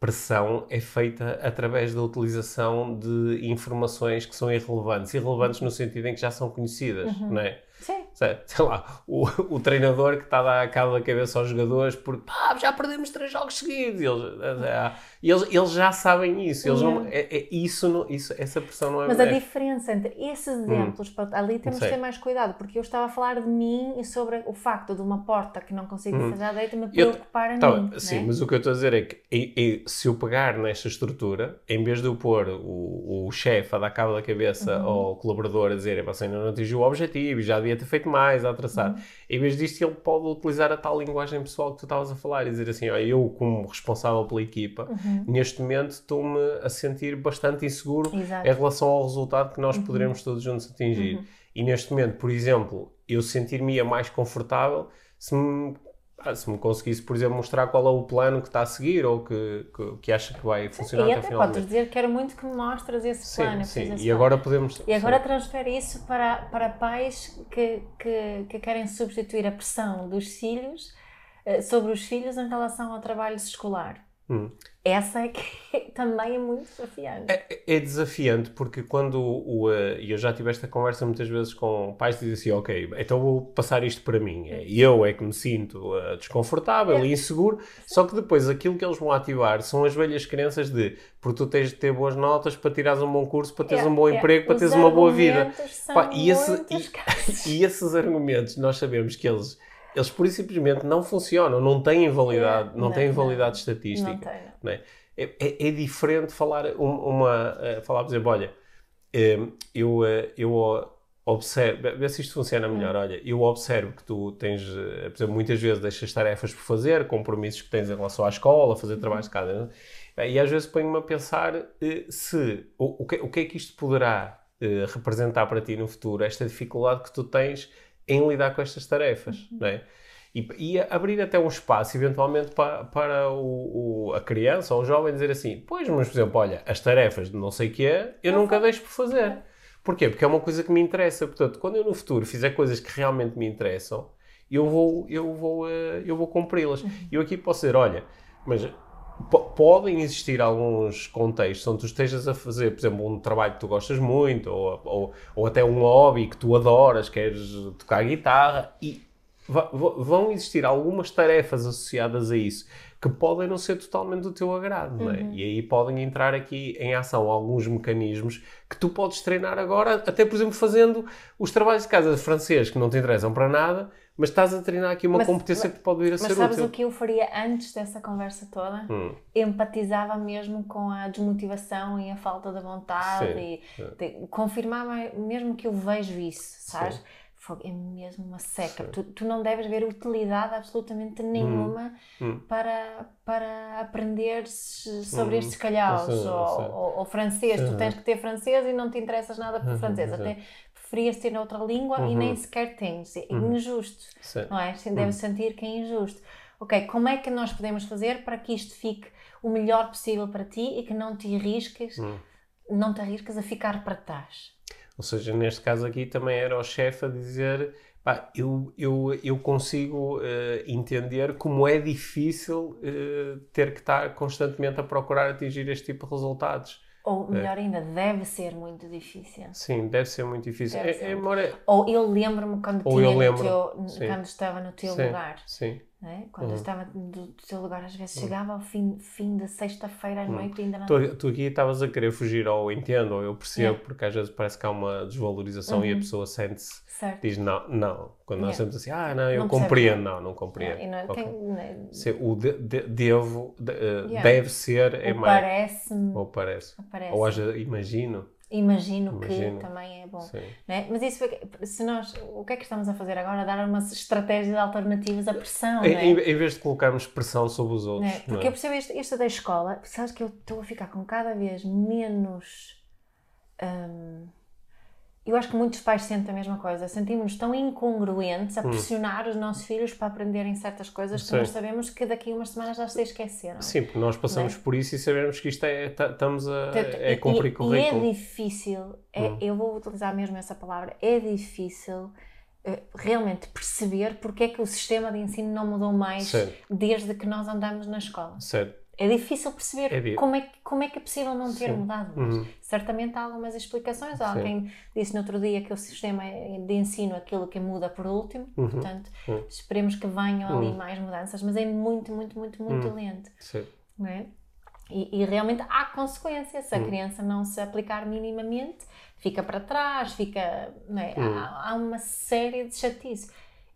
Speaker 1: pressão é feita através da utilização de informações que são irrelevantes. Irrelevantes no sentido em que já são conhecidas, não é?
Speaker 2: Sim.
Speaker 1: Sei, lá, o, o treinador que está a dar cabo da cabeça aos jogadores porque pá, já perdemos três jogos seguidos. Eles, é, eles, eles já sabem isso. Eles não, é, é- isso, não, isso, essa pressão não é.
Speaker 2: Mas a
Speaker 1: é-
Speaker 2: diferença entre esses exemplos, pá, ali temos
Speaker 1: Sei.
Speaker 2: ter mais cuidado, porque eu estava a falar de mim e sobre o facto de uma porta que não consigo fazer à direita me
Speaker 1: Hum. Eu-
Speaker 2: preocupar a
Speaker 1: Tá
Speaker 2: mim.
Speaker 1: sim,
Speaker 2: né?
Speaker 1: mas o que eu estou a dizer é que e- e se eu pegar nesta estrutura, em vez de eu pôr o, o chefe a dar cabo da cabeça
Speaker 2: Uhum.
Speaker 1: ao colaborador a dizer você ainda não atingiu o objetivo e já devia ter feito mais a traçar,
Speaker 2: Uhum.
Speaker 1: em vez disto ele pode utilizar a tal linguagem pessoal que tu estavas a falar e dizer assim, ó, eu como responsável pela equipa,
Speaker 2: Uhum.
Speaker 1: neste momento estou-me a sentir bastante inseguro
Speaker 2: Exato. Uhum.
Speaker 1: em relação ao resultado que nós poderemos todos juntos atingir. E neste momento, por exemplo, eu sentir-me mais confortável se me, ah, se me conseguisse, por exemplo, mostrar qual é o plano que está a seguir ou que, que, que acha que vai funcionar
Speaker 2: E
Speaker 1: até
Speaker 2: até
Speaker 1: final
Speaker 2: podes dizer, quero muito que me mostres esse plano.
Speaker 1: Sim, sim.
Speaker 2: esse
Speaker 1: E
Speaker 2: plano.
Speaker 1: agora podemos.
Speaker 2: E agora
Speaker 1: sim.
Speaker 2: transfere isso para, para pais que, que, que querem substituir a pressão dos filhos eh, sobre os filhos em relação ao trabalho escolar.
Speaker 1: Hum.
Speaker 2: Essa é que também é muito desafiante.
Speaker 1: É, é desafiante porque quando o, eh, eu já tive esta conversa muitas vezes com pais que dizem assim, ok, então vou passar isto para mim. Eu é que me sinto eh, desconfortável e inseguro, só que depois aquilo que eles vão ativar são as velhas crenças de porque tu tens de ter boas notas para tirares um bom curso, para teres
Speaker 2: É,
Speaker 1: um bom
Speaker 2: é.
Speaker 1: emprego, para
Speaker 2: Os
Speaker 1: teres uma boa vida. Pá, e, esse- e- e esses argumentos nós sabemos que eles, eles e simplesmente não funcionam, não têm validade,
Speaker 2: É,
Speaker 1: não,
Speaker 2: não,
Speaker 1: têm
Speaker 2: não.
Speaker 1: validade estatística.
Speaker 2: Não tem, não.
Speaker 1: não é? É, é- é diferente falar um- uma, eh, falar, por exemplo, olha, eh, eu, eh, eu observo, vê se isto funciona melhor, olha, eu observo que tu tens, por exemplo, muitas vezes deixas tarefas por fazer, compromissos que tens em relação à escola, fazer trabalhos de casa, é? e às vezes ponho-me a pensar se, o, o, que, o que é que isto poderá representar para ti no futuro, esta dificuldade que tu tens em lidar com estas tarefas, não é? E, e abrir até um espaço, eventualmente, para, para o, o- a criança ou o jovem dizer assim: Pois, mas por exemplo, olha, as tarefas de não sei o que é, eu nunca deixo por fazer. Porquê? Porque é uma coisa que me interessa. Portanto, quando eu no futuro fizer coisas que realmente me interessam, eu vou, eu vou, eh, eu vou cumpri-las. E eu aqui posso dizer: Olha, mas podem existir alguns contextos onde tu estejas a fazer, por exemplo, um trabalho que tu gostas muito, ou, ou, ou até um hobby que tu adoras, queres tocar guitarra, e vão existir algumas tarefas associadas a isso que podem não ser totalmente do teu agrado, é? E aí podem entrar aqui em ação alguns mecanismos que tu podes treinar agora, até por exemplo fazendo os trabalhos de casa de francês que não te interessam para nada, mas estás a treinar aqui uma
Speaker 2: Mas-
Speaker 1: competência que te pode vir a
Speaker 2: Mas
Speaker 1: ser
Speaker 2: sabes
Speaker 1: útil.
Speaker 2: o que eu faria antes dessa conversa toda?
Speaker 1: Hum.
Speaker 2: Empatizava mesmo com a desmotivação e a falta de vontade
Speaker 1: Sim,
Speaker 2: e de- confirmava mesmo que eu vejo isso, sabes? Fogo, É mesmo uma seca. Tu, tu não deves ver utilidade absolutamente nenhuma
Speaker 1: Hum.
Speaker 2: para, para aprender sobre
Speaker 1: Hum.
Speaker 2: estes calhaus
Speaker 1: sei,
Speaker 2: ou, ou- ou francês. Tu tens que ter francês e não te interessas nada por
Speaker 1: Uhum,
Speaker 2: francês.
Speaker 1: sim.
Speaker 2: Até preferias ter outra língua e
Speaker 1: Uhum.
Speaker 2: nem sequer tens. É injusto
Speaker 1: Sim.
Speaker 2: não é? Assim, deve sentir que é injusto. ok, como é que nós podemos fazer para que isto fique o melhor possível para ti e que não te arrisques,
Speaker 1: Hum.
Speaker 2: não te arrisques a ficar para trás.
Speaker 1: Ou seja, neste caso aqui também era o chefe a dizer pá, eu, eu, eu consigo eh, entender como é difícil eh, ter que estar constantemente a procurar atingir este tipo de resultados.
Speaker 2: Ou
Speaker 1: É.
Speaker 2: melhor ainda, deve ser muito difícil.
Speaker 1: Sim, deve ser muito difícil. É-
Speaker 2: ser
Speaker 1: é,
Speaker 2: Ou eu lembro-me quando, tinha
Speaker 1: eu lembro,
Speaker 2: teu- quando estava no teu
Speaker 1: sim,
Speaker 2: lugar.
Speaker 1: Sim.
Speaker 2: É? Quando
Speaker 1: Uhum.
Speaker 2: eu estava do teu lugar, às vezes chegava ao fim, fim de sexta-feira à
Speaker 1: Uhum.
Speaker 2: noite ainda não.
Speaker 1: Tu, tu aqui estavas a querer fugir ao entendo, ou eu percebo,
Speaker 2: Yeah.
Speaker 1: porque às vezes parece que há uma desvalorização e a
Speaker 2: Uhum.
Speaker 1: pessoa sente-se, diz não, não. Quando nós
Speaker 2: Yeah.
Speaker 1: temos assim, ah, não, eu
Speaker 2: Não
Speaker 1: compreendo. Não, não compreendo.
Speaker 2: E não- né,
Speaker 1: Se- O de- de- devo, de- eh,
Speaker 2: Yeah.
Speaker 1: deve ser, é
Speaker 2: ou
Speaker 1: mais.
Speaker 2: parece-me.
Speaker 1: Ou parece.
Speaker 2: parece.
Speaker 1: Ou haja, imagino.
Speaker 2: Imagino,
Speaker 1: Imagino.
Speaker 2: que também é bom. Né? Mas isso, se nós, o que é que estamos a fazer agora? Dar umas estratégias alternativas à pressão,
Speaker 1: Em,
Speaker 2: é?
Speaker 1: em- em vez de colocarmos pressão sobre os outros.
Speaker 2: Né? Porque
Speaker 1: é?
Speaker 2: eu percebo isto, isto da escola, sabes que eu estou a ficar com cada vez menos. hum, eu acho que muitos pais sentem a mesma coisa. Sentimos-nos tão incongruentes a pressionar os nossos filhos para aprenderem certas coisas que
Speaker 1: Hum. Sim.
Speaker 2: nós sabemos que daqui a umas semanas já se esqueceram.
Speaker 1: Sim, porque nós passamos por isso e sabemos que isto é. ta- Estamos a. É cumprir
Speaker 2: e, e é
Speaker 1: currículo.
Speaker 2: difícil, é-
Speaker 1: Hum.
Speaker 2: eu vou utilizar mesmo essa palavra, é difícil eh, realmente perceber porque é que o sistema de ensino não mudou mais
Speaker 1: Certo.
Speaker 2: desde que nós andamos na escola.
Speaker 1: Certo.
Speaker 2: É difícil perceber
Speaker 1: É
Speaker 2: como, é, que- como é que é possível não ter
Speaker 1: Sim.
Speaker 2: mudado.
Speaker 1: Uhum.
Speaker 2: Certamente há algumas explicações. Alguém disse no outro dia que o sistema de ensino é aquilo que muda por último, portanto,
Speaker 1: Uhum.
Speaker 2: esperemos que venham ali
Speaker 1: Uhum.
Speaker 2: mais mudanças, mas é muito, muito, muito, muito
Speaker 1: Uhum.
Speaker 2: lento.
Speaker 1: Certo.
Speaker 2: Não é? E, e realmente há consequências. Se a
Speaker 1: Hum.
Speaker 2: criança não se aplicar minimamente, fica para trás, fica. Não é? Há, há uma série de chatices.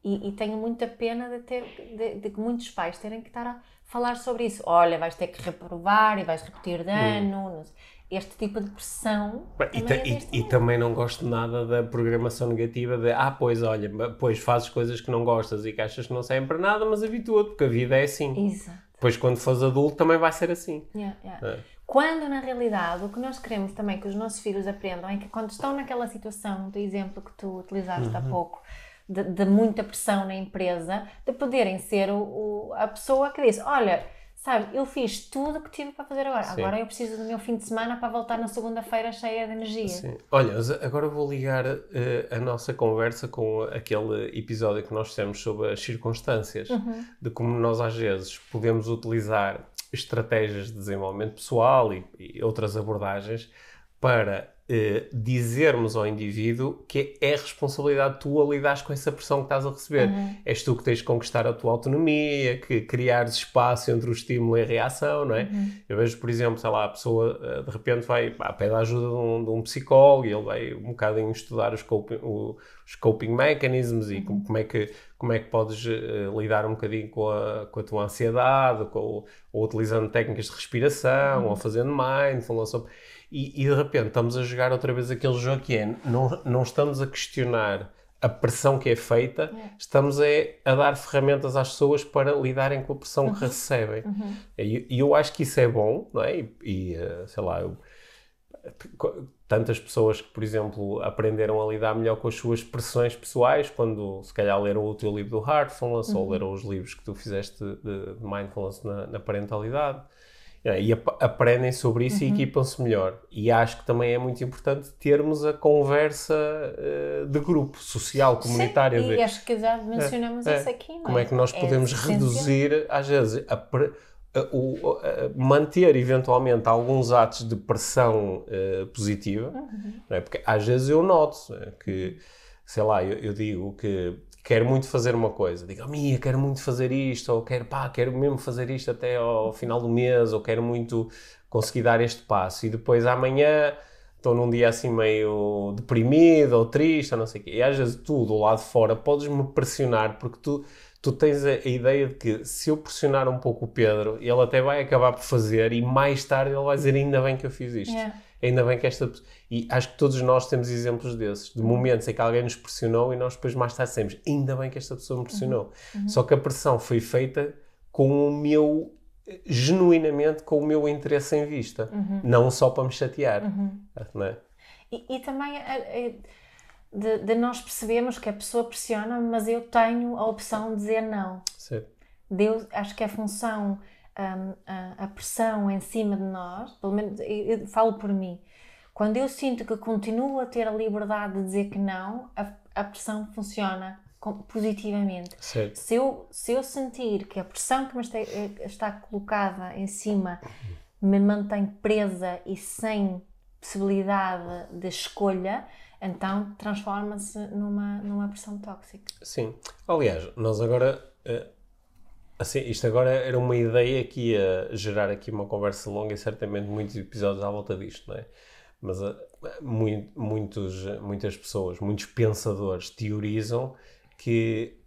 Speaker 2: E, e tenho muita pena de, ter, de, de que muitos pais terem que estar a falar sobre isso. Olha, vais ter que reprovar e vais repetir de ano. sei. Este tipo de pressão.
Speaker 1: Bem, e,
Speaker 2: também
Speaker 1: ta- e- e também não gosto nada da programação negativa de ah, pois olha, pois fazes coisas que não gostas e que achas que não servem para nada, mas habitua-te, porque a vida é assim.
Speaker 2: Exato.
Speaker 1: Depois, quando fores adulto, também vai ser assim.
Speaker 2: Yeah, yeah.
Speaker 1: É.
Speaker 2: Quando, na realidade, o que nós queremos também que os nossos filhos aprendam é que quando estão naquela situação, do exemplo que tu utilizaste há
Speaker 1: Uhum.
Speaker 2: pouco, de, de muita pressão na empresa, de poderem ser o, o- a pessoa que diz: Olha, sabes, eu fiz tudo o que tive para fazer agora,
Speaker 1: Sim.
Speaker 2: agora eu preciso do meu fim de semana para voltar na segunda-feira cheia de energia.
Speaker 1: Sim. Olha, agora vou ligar eh, a nossa conversa com aquele episódio que nós fizemos sobre as circunstâncias,
Speaker 2: Uhum.
Speaker 1: de como nós às vezes podemos utilizar estratégias de desenvolvimento pessoal e, e outras abordagens para eh, dizermos ao indivíduo que é responsabilidade tua lidar com essa pressão que estás a receber.
Speaker 2: Uhum.
Speaker 1: És tu que tens de conquistar a tua autonomia, que criares espaço entre o estímulo e a reação, não é?
Speaker 2: Uhum.
Speaker 1: Eu vejo, por exemplo, sei lá, a pessoa eh, de repente vai, pá, pede a ajuda de um, de um psicólogo e ele vai um bocadinho estudar os coping, o- os coping mechanisms e como, como é que, como é que podes eh, lidar um bocadinho com a, com a tua ansiedade, com, ou utilizando técnicas de respiração, ou fazendo mindfulness. ou- E, e de repente estamos a jogar outra vez aquele jogo que é, não, não estamos a questionar a pressão que é feita, estamos é, a dar ferramentas às pessoas para lidarem com a pressão que recebem.
Speaker 2: Uhum.
Speaker 1: E e eu acho que isso é bom, não é? E, e, eh, sei lá, eu- tantas pessoas que, por exemplo, aprenderam a lidar melhor com as suas pressões pessoais quando, se calhar, leram o teu livro do Heartfulness ou leram os livros que tu fizeste de, de Mindfulness na, na parentalidade. É, E ap- aprendem sobre isso e equipam-se melhor. E acho que também é muito importante termos a conversa eh, de grupo, social, comunitária.
Speaker 2: Sim, e acho que já mencionamos
Speaker 1: é.
Speaker 2: isso aqui, não
Speaker 1: como é que nós podemos
Speaker 2: essencial.
Speaker 1: reduzir, às vezes, a o- a- manter eventualmente alguns atos de pressão eh, positiva,
Speaker 2: Uhum.
Speaker 1: é? porque às vezes eu noto eh, que, sei lá, eu, eu digo que quero muito fazer uma coisa, oh, Mia, quero muito fazer isto, ou quero, pá, quero mesmo fazer isto até ao final do mês, ou quero muito conseguir dar este passo, e depois amanhã estou num dia assim meio deprimido ou triste, ou não sei o quê. E às vezes tu, do lado de fora, podes-me pressionar porque tu, tu tens a, a ideia de que se eu pressionar um pouco o Pedro, ele até vai acabar por fazer e mais tarde ele vai dizer ainda bem que eu fiz isto.
Speaker 2: Yeah.
Speaker 1: Ainda bem que esta pessoa... E acho que todos nós temos exemplos desses, de momentos em que alguém nos pressionou e nós depois mais tarde dissemos ainda bem que esta pessoa me pressionou. Só que a pressão foi feita com o meu genuinamente com o meu interesse em vista, não só para me chatear. Não é?
Speaker 2: E, e também é, é, de, de nós percebemos que a pessoa pressiona, mas eu tenho a opção de dizer não.
Speaker 1: Certo.
Speaker 2: Deus, acho que a função, a, a, pressão em cima de nós, pelo menos eu, falo por mim, quando eu sinto que continuo a ter a liberdade de dizer que não, a, a pressão funciona positivamente.
Speaker 1: Certo.
Speaker 2: Se eu, se eu sentir que a pressão que me está, está colocada em cima me mantém presa e sem possibilidade de escolha, então transforma-se numa, numa pressão tóxica.
Speaker 1: Sim. Aliás, nós agora. Assim, isto agora era uma ideia que ia gerar aqui uma conversa longa e certamente muitos episódios à volta disto, não é? Mas uh, muito, muitos, muitas pessoas, muitos pensadores teorizam que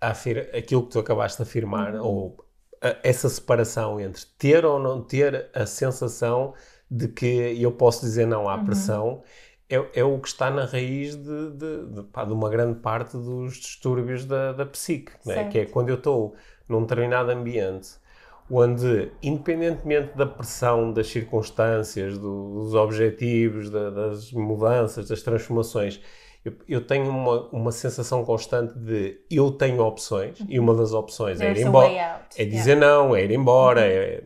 Speaker 1: aquilo que tu acabaste de afirmar, uhum. ou a, essa separação entre ter ou não ter a sensação de que eu posso dizer não à uhum. pressão é, é, o que está na raiz de, de, de, pá, de uma grande parte dos distúrbios da, da psique, né? que é quando eu estou num determinado ambiente onde, independentemente da pressão, das circunstâncias, do, dos objetivos, da, das mudanças, das transformações, eu, eu, tenho uma, uma sensação constante de eu tenho opções, uhum. e uma das opções é ir embora, é dizer yeah. não, é ir embora. Uhum. É,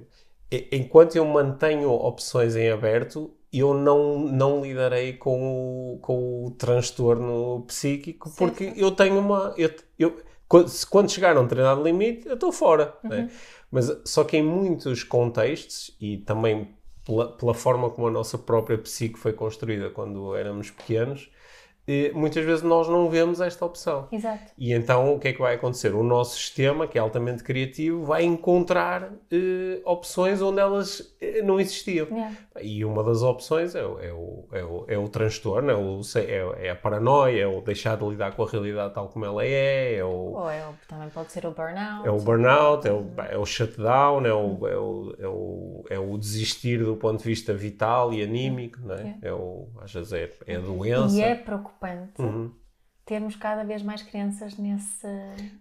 Speaker 1: é, enquanto eu mantenho opções em aberto, eu não, não lidarei com o, com o transtorno psíquico porque eu tenho uma. Eu, eu, quando chegar a um determinado limite, eu estou fora. Uhum. Né? Mas só que em muitos contextos, e também pela, pela, forma como a nossa própria psique foi construída quando éramos pequenos, muitas vezes nós não vemos esta opção.
Speaker 2: Exato.
Speaker 1: E então o que é que vai acontecer? O nosso sistema, que é altamente criativo, vai encontrar eh, opções onde elas eh, não existiam. Yeah. E uma das opções é, o, é, o, é, o, é o transtorno, é, o, é, é, a paranoia, é o deixar de lidar com a realidade tal como ela é. é o,
Speaker 2: Ou é o, também pode ser o burnout.
Speaker 1: É o burnout, é o, é o shutdown, é o, é, o, é, o, é o desistir do ponto de vista vital e anímico, não é? Yeah. é o, às vezes é, é a doença.
Speaker 2: E é preocupante preocupante uhum. termos cada vez mais crianças nesse,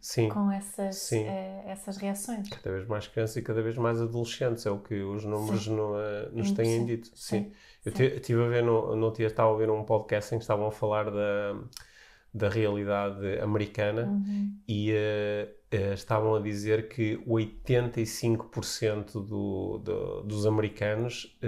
Speaker 2: Sim. com essas, Sim. Uh, essas reações.
Speaker 1: Cada vez mais crianças e cada vez mais adolescentes, é o que os números no, uh, nos têm dito. Sim. Sim. Eu estive a ver, no, no dia estava a ver um podcast em que estavam a falar da, da realidade americana uhum. e uh, estavam a dizer que 85% do, do, dos americanos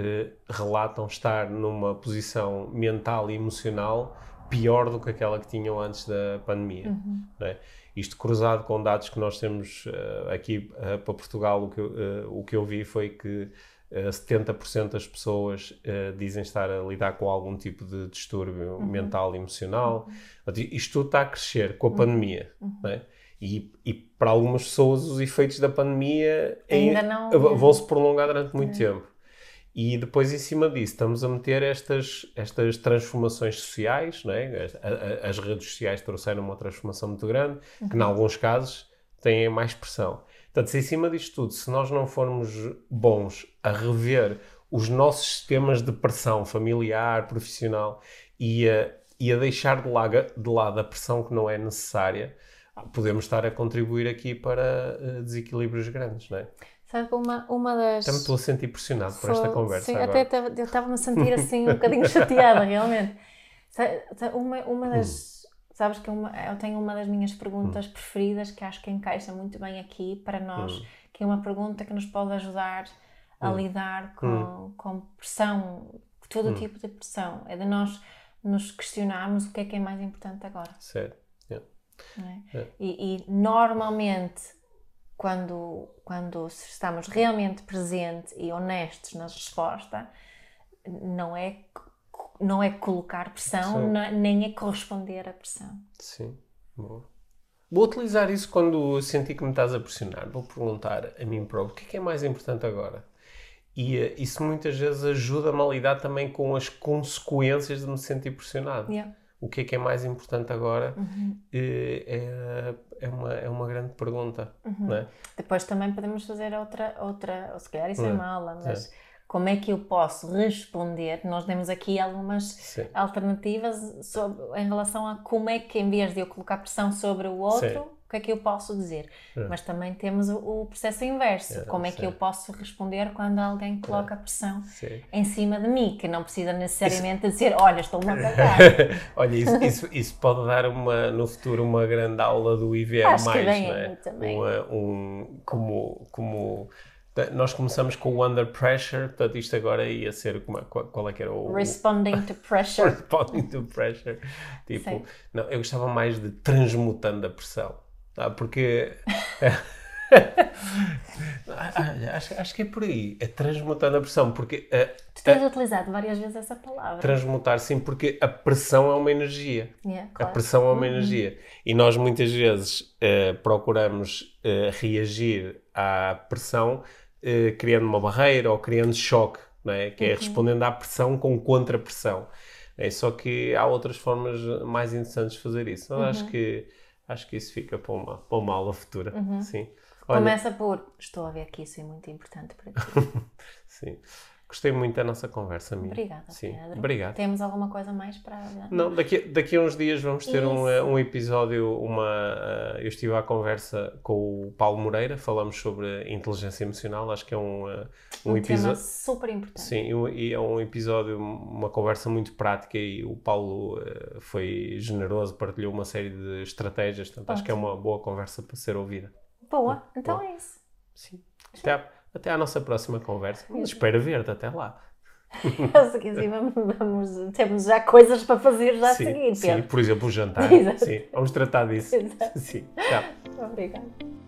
Speaker 1: relatam estar numa posição mental e emocional pior do que aquela que tinham antes da pandemia. Uhum. É? Isto cruzado com dados que nós temos uh, aqui uh, para Portugal, o que, eu, uh, o que eu vi foi que 70% das pessoas dizem estar a lidar com algum tipo de distúrbio uhum. mental e emocional. Uhum. Isto tudo está a crescer com a uhum. pandemia. É? E, e, para algumas pessoas os efeitos da pandemia
Speaker 2: não...
Speaker 1: vão se prolongar durante muito tempo. E depois, em cima disso, estamos a meter estas, estas transformações sociais, não é? as, as redes sociais trouxeram uma transformação muito grande, uhum. que, em alguns casos, têm mais pressão. Portanto, em cima disto tudo, se nós não formos bons a rever os nossos sistemas de pressão familiar, profissional e a, e a deixar de lado, de lado a pressão que não é necessária, podemos estar a contribuir aqui para uh, desequilíbrios grandes, não é?
Speaker 2: Sabe, uma, uma das.
Speaker 1: Também estou a sentir pressionado por esta conversa.
Speaker 2: Sim, agora. até eu estava-me a sentir assim um bocadinho chateada, realmente. Uma, uma das. Hum. Sabes que uma, eu tenho uma das minhas perguntas hum. preferidas que acho que encaixa muito bem aqui para nós, hum. que é uma pergunta que nos pode ajudar a hum. lidar com, hum. com pressão, todo hum. tipo de pressão. É de nós nos questionarmos o que é que é mais importante agora.
Speaker 1: Certo. Yeah.
Speaker 2: É? Yeah. E, e normalmente quando, quando estamos realmente presentes e honestos na resposta, não é, não é colocar pressão, não, nem é corresponder à pressão.
Speaker 1: Sim, boa. Vou utilizar isso quando senti que me estás a pressionar. Vou perguntar a mim próprio o que é, que é mais importante agora. E uh, isso muitas vezes ajuda-me a lidar também com as consequências de me sentir pressionado.
Speaker 2: Yeah
Speaker 1: o que é que é mais importante agora uhum. é, é, uma, é uma grande pergunta. Uhum. É?
Speaker 2: Depois também podemos fazer outra, outra ou se calhar isso é, é mala, mas é. como é que eu posso responder? Nós temos aqui algumas Sim. alternativas sobre, em relação a como é que, em vez de eu colocar pressão sobre o outro, Sim. Que é que eu posso dizer? Mas também temos o, o processo inverso.
Speaker 1: É,
Speaker 2: Como é que eu posso responder quando alguém coloca pressão
Speaker 1: Sim.
Speaker 2: em cima de mim? Que não precisa necessariamente dizer, olha, estou-me a cagar.
Speaker 1: Olha, isso, isso, isso pode dar uma, no futuro uma grande aula do IVM,
Speaker 2: Acho que
Speaker 1: mais,
Speaker 2: vem
Speaker 1: não é?
Speaker 2: também.
Speaker 1: Uma- um, como, como nós começamos com o under pressure, portanto isto agora ia ser como, é- qual, qual é que era o
Speaker 2: Responding to pressure.
Speaker 1: responding to pressure. Tipo,
Speaker 2: Sim.
Speaker 1: não, eu gostava mais de transmutando a pressão, tá? porque Ah, acho, acho que é por aí, é transmutando a pressão, porque eh,
Speaker 2: Tu tens utilizado várias vezes essa palavra.
Speaker 1: transmutar sim, porque a pressão é uma energia.
Speaker 2: Yeah,
Speaker 1: A
Speaker 2: claro.
Speaker 1: pressão é uma energia. E nós muitas vezes eh, procuramos reagir à pressão criando uma barreira ou criando choque, não é? que é respondendo à pressão com contra-pressão. É, só que há outras formas mais interessantes de fazer isso. Eu acho, que, acho que isso fica para uma, para uma aula futura. Sim. Olha,
Speaker 2: Começa por, estou a ver que isso é muito importante para ti.
Speaker 1: sim. Gostei muito da nossa conversa, amigo.
Speaker 2: Obrigada,
Speaker 1: Sim.
Speaker 2: Pedro.
Speaker 1: Obrigado.
Speaker 2: Temos alguma coisa mais para...
Speaker 1: Não, daqui, daqui a uns dias vamos ter um, eh, um episódio, uma, eh, eu estive à conversa com o Paulo Moreira, falamos sobre inteligência emocional, acho que é um, eh, um,
Speaker 2: Um
Speaker 1: episódio...
Speaker 2: super importante.
Speaker 1: Sim, e é um episódio, uma conversa muito prática e o Paulo foi generoso, partilhou uma série de estratégias, portanto acho que é uma boa conversa para ser ouvida.
Speaker 2: Boa, então é isso.
Speaker 1: Sim. Até, até à nossa próxima conversa. Espero ver-te até lá.
Speaker 2: Vamos, vamos- temos já coisas para fazer já a
Speaker 1: sim,
Speaker 2: seguir,
Speaker 1: sim,
Speaker 2: Pedro.
Speaker 1: por exemplo, o jantar.
Speaker 2: Exato.
Speaker 1: Sim, vamos tratar disso.
Speaker 2: Exato.
Speaker 1: Sim, tchau.
Speaker 2: Obrigada.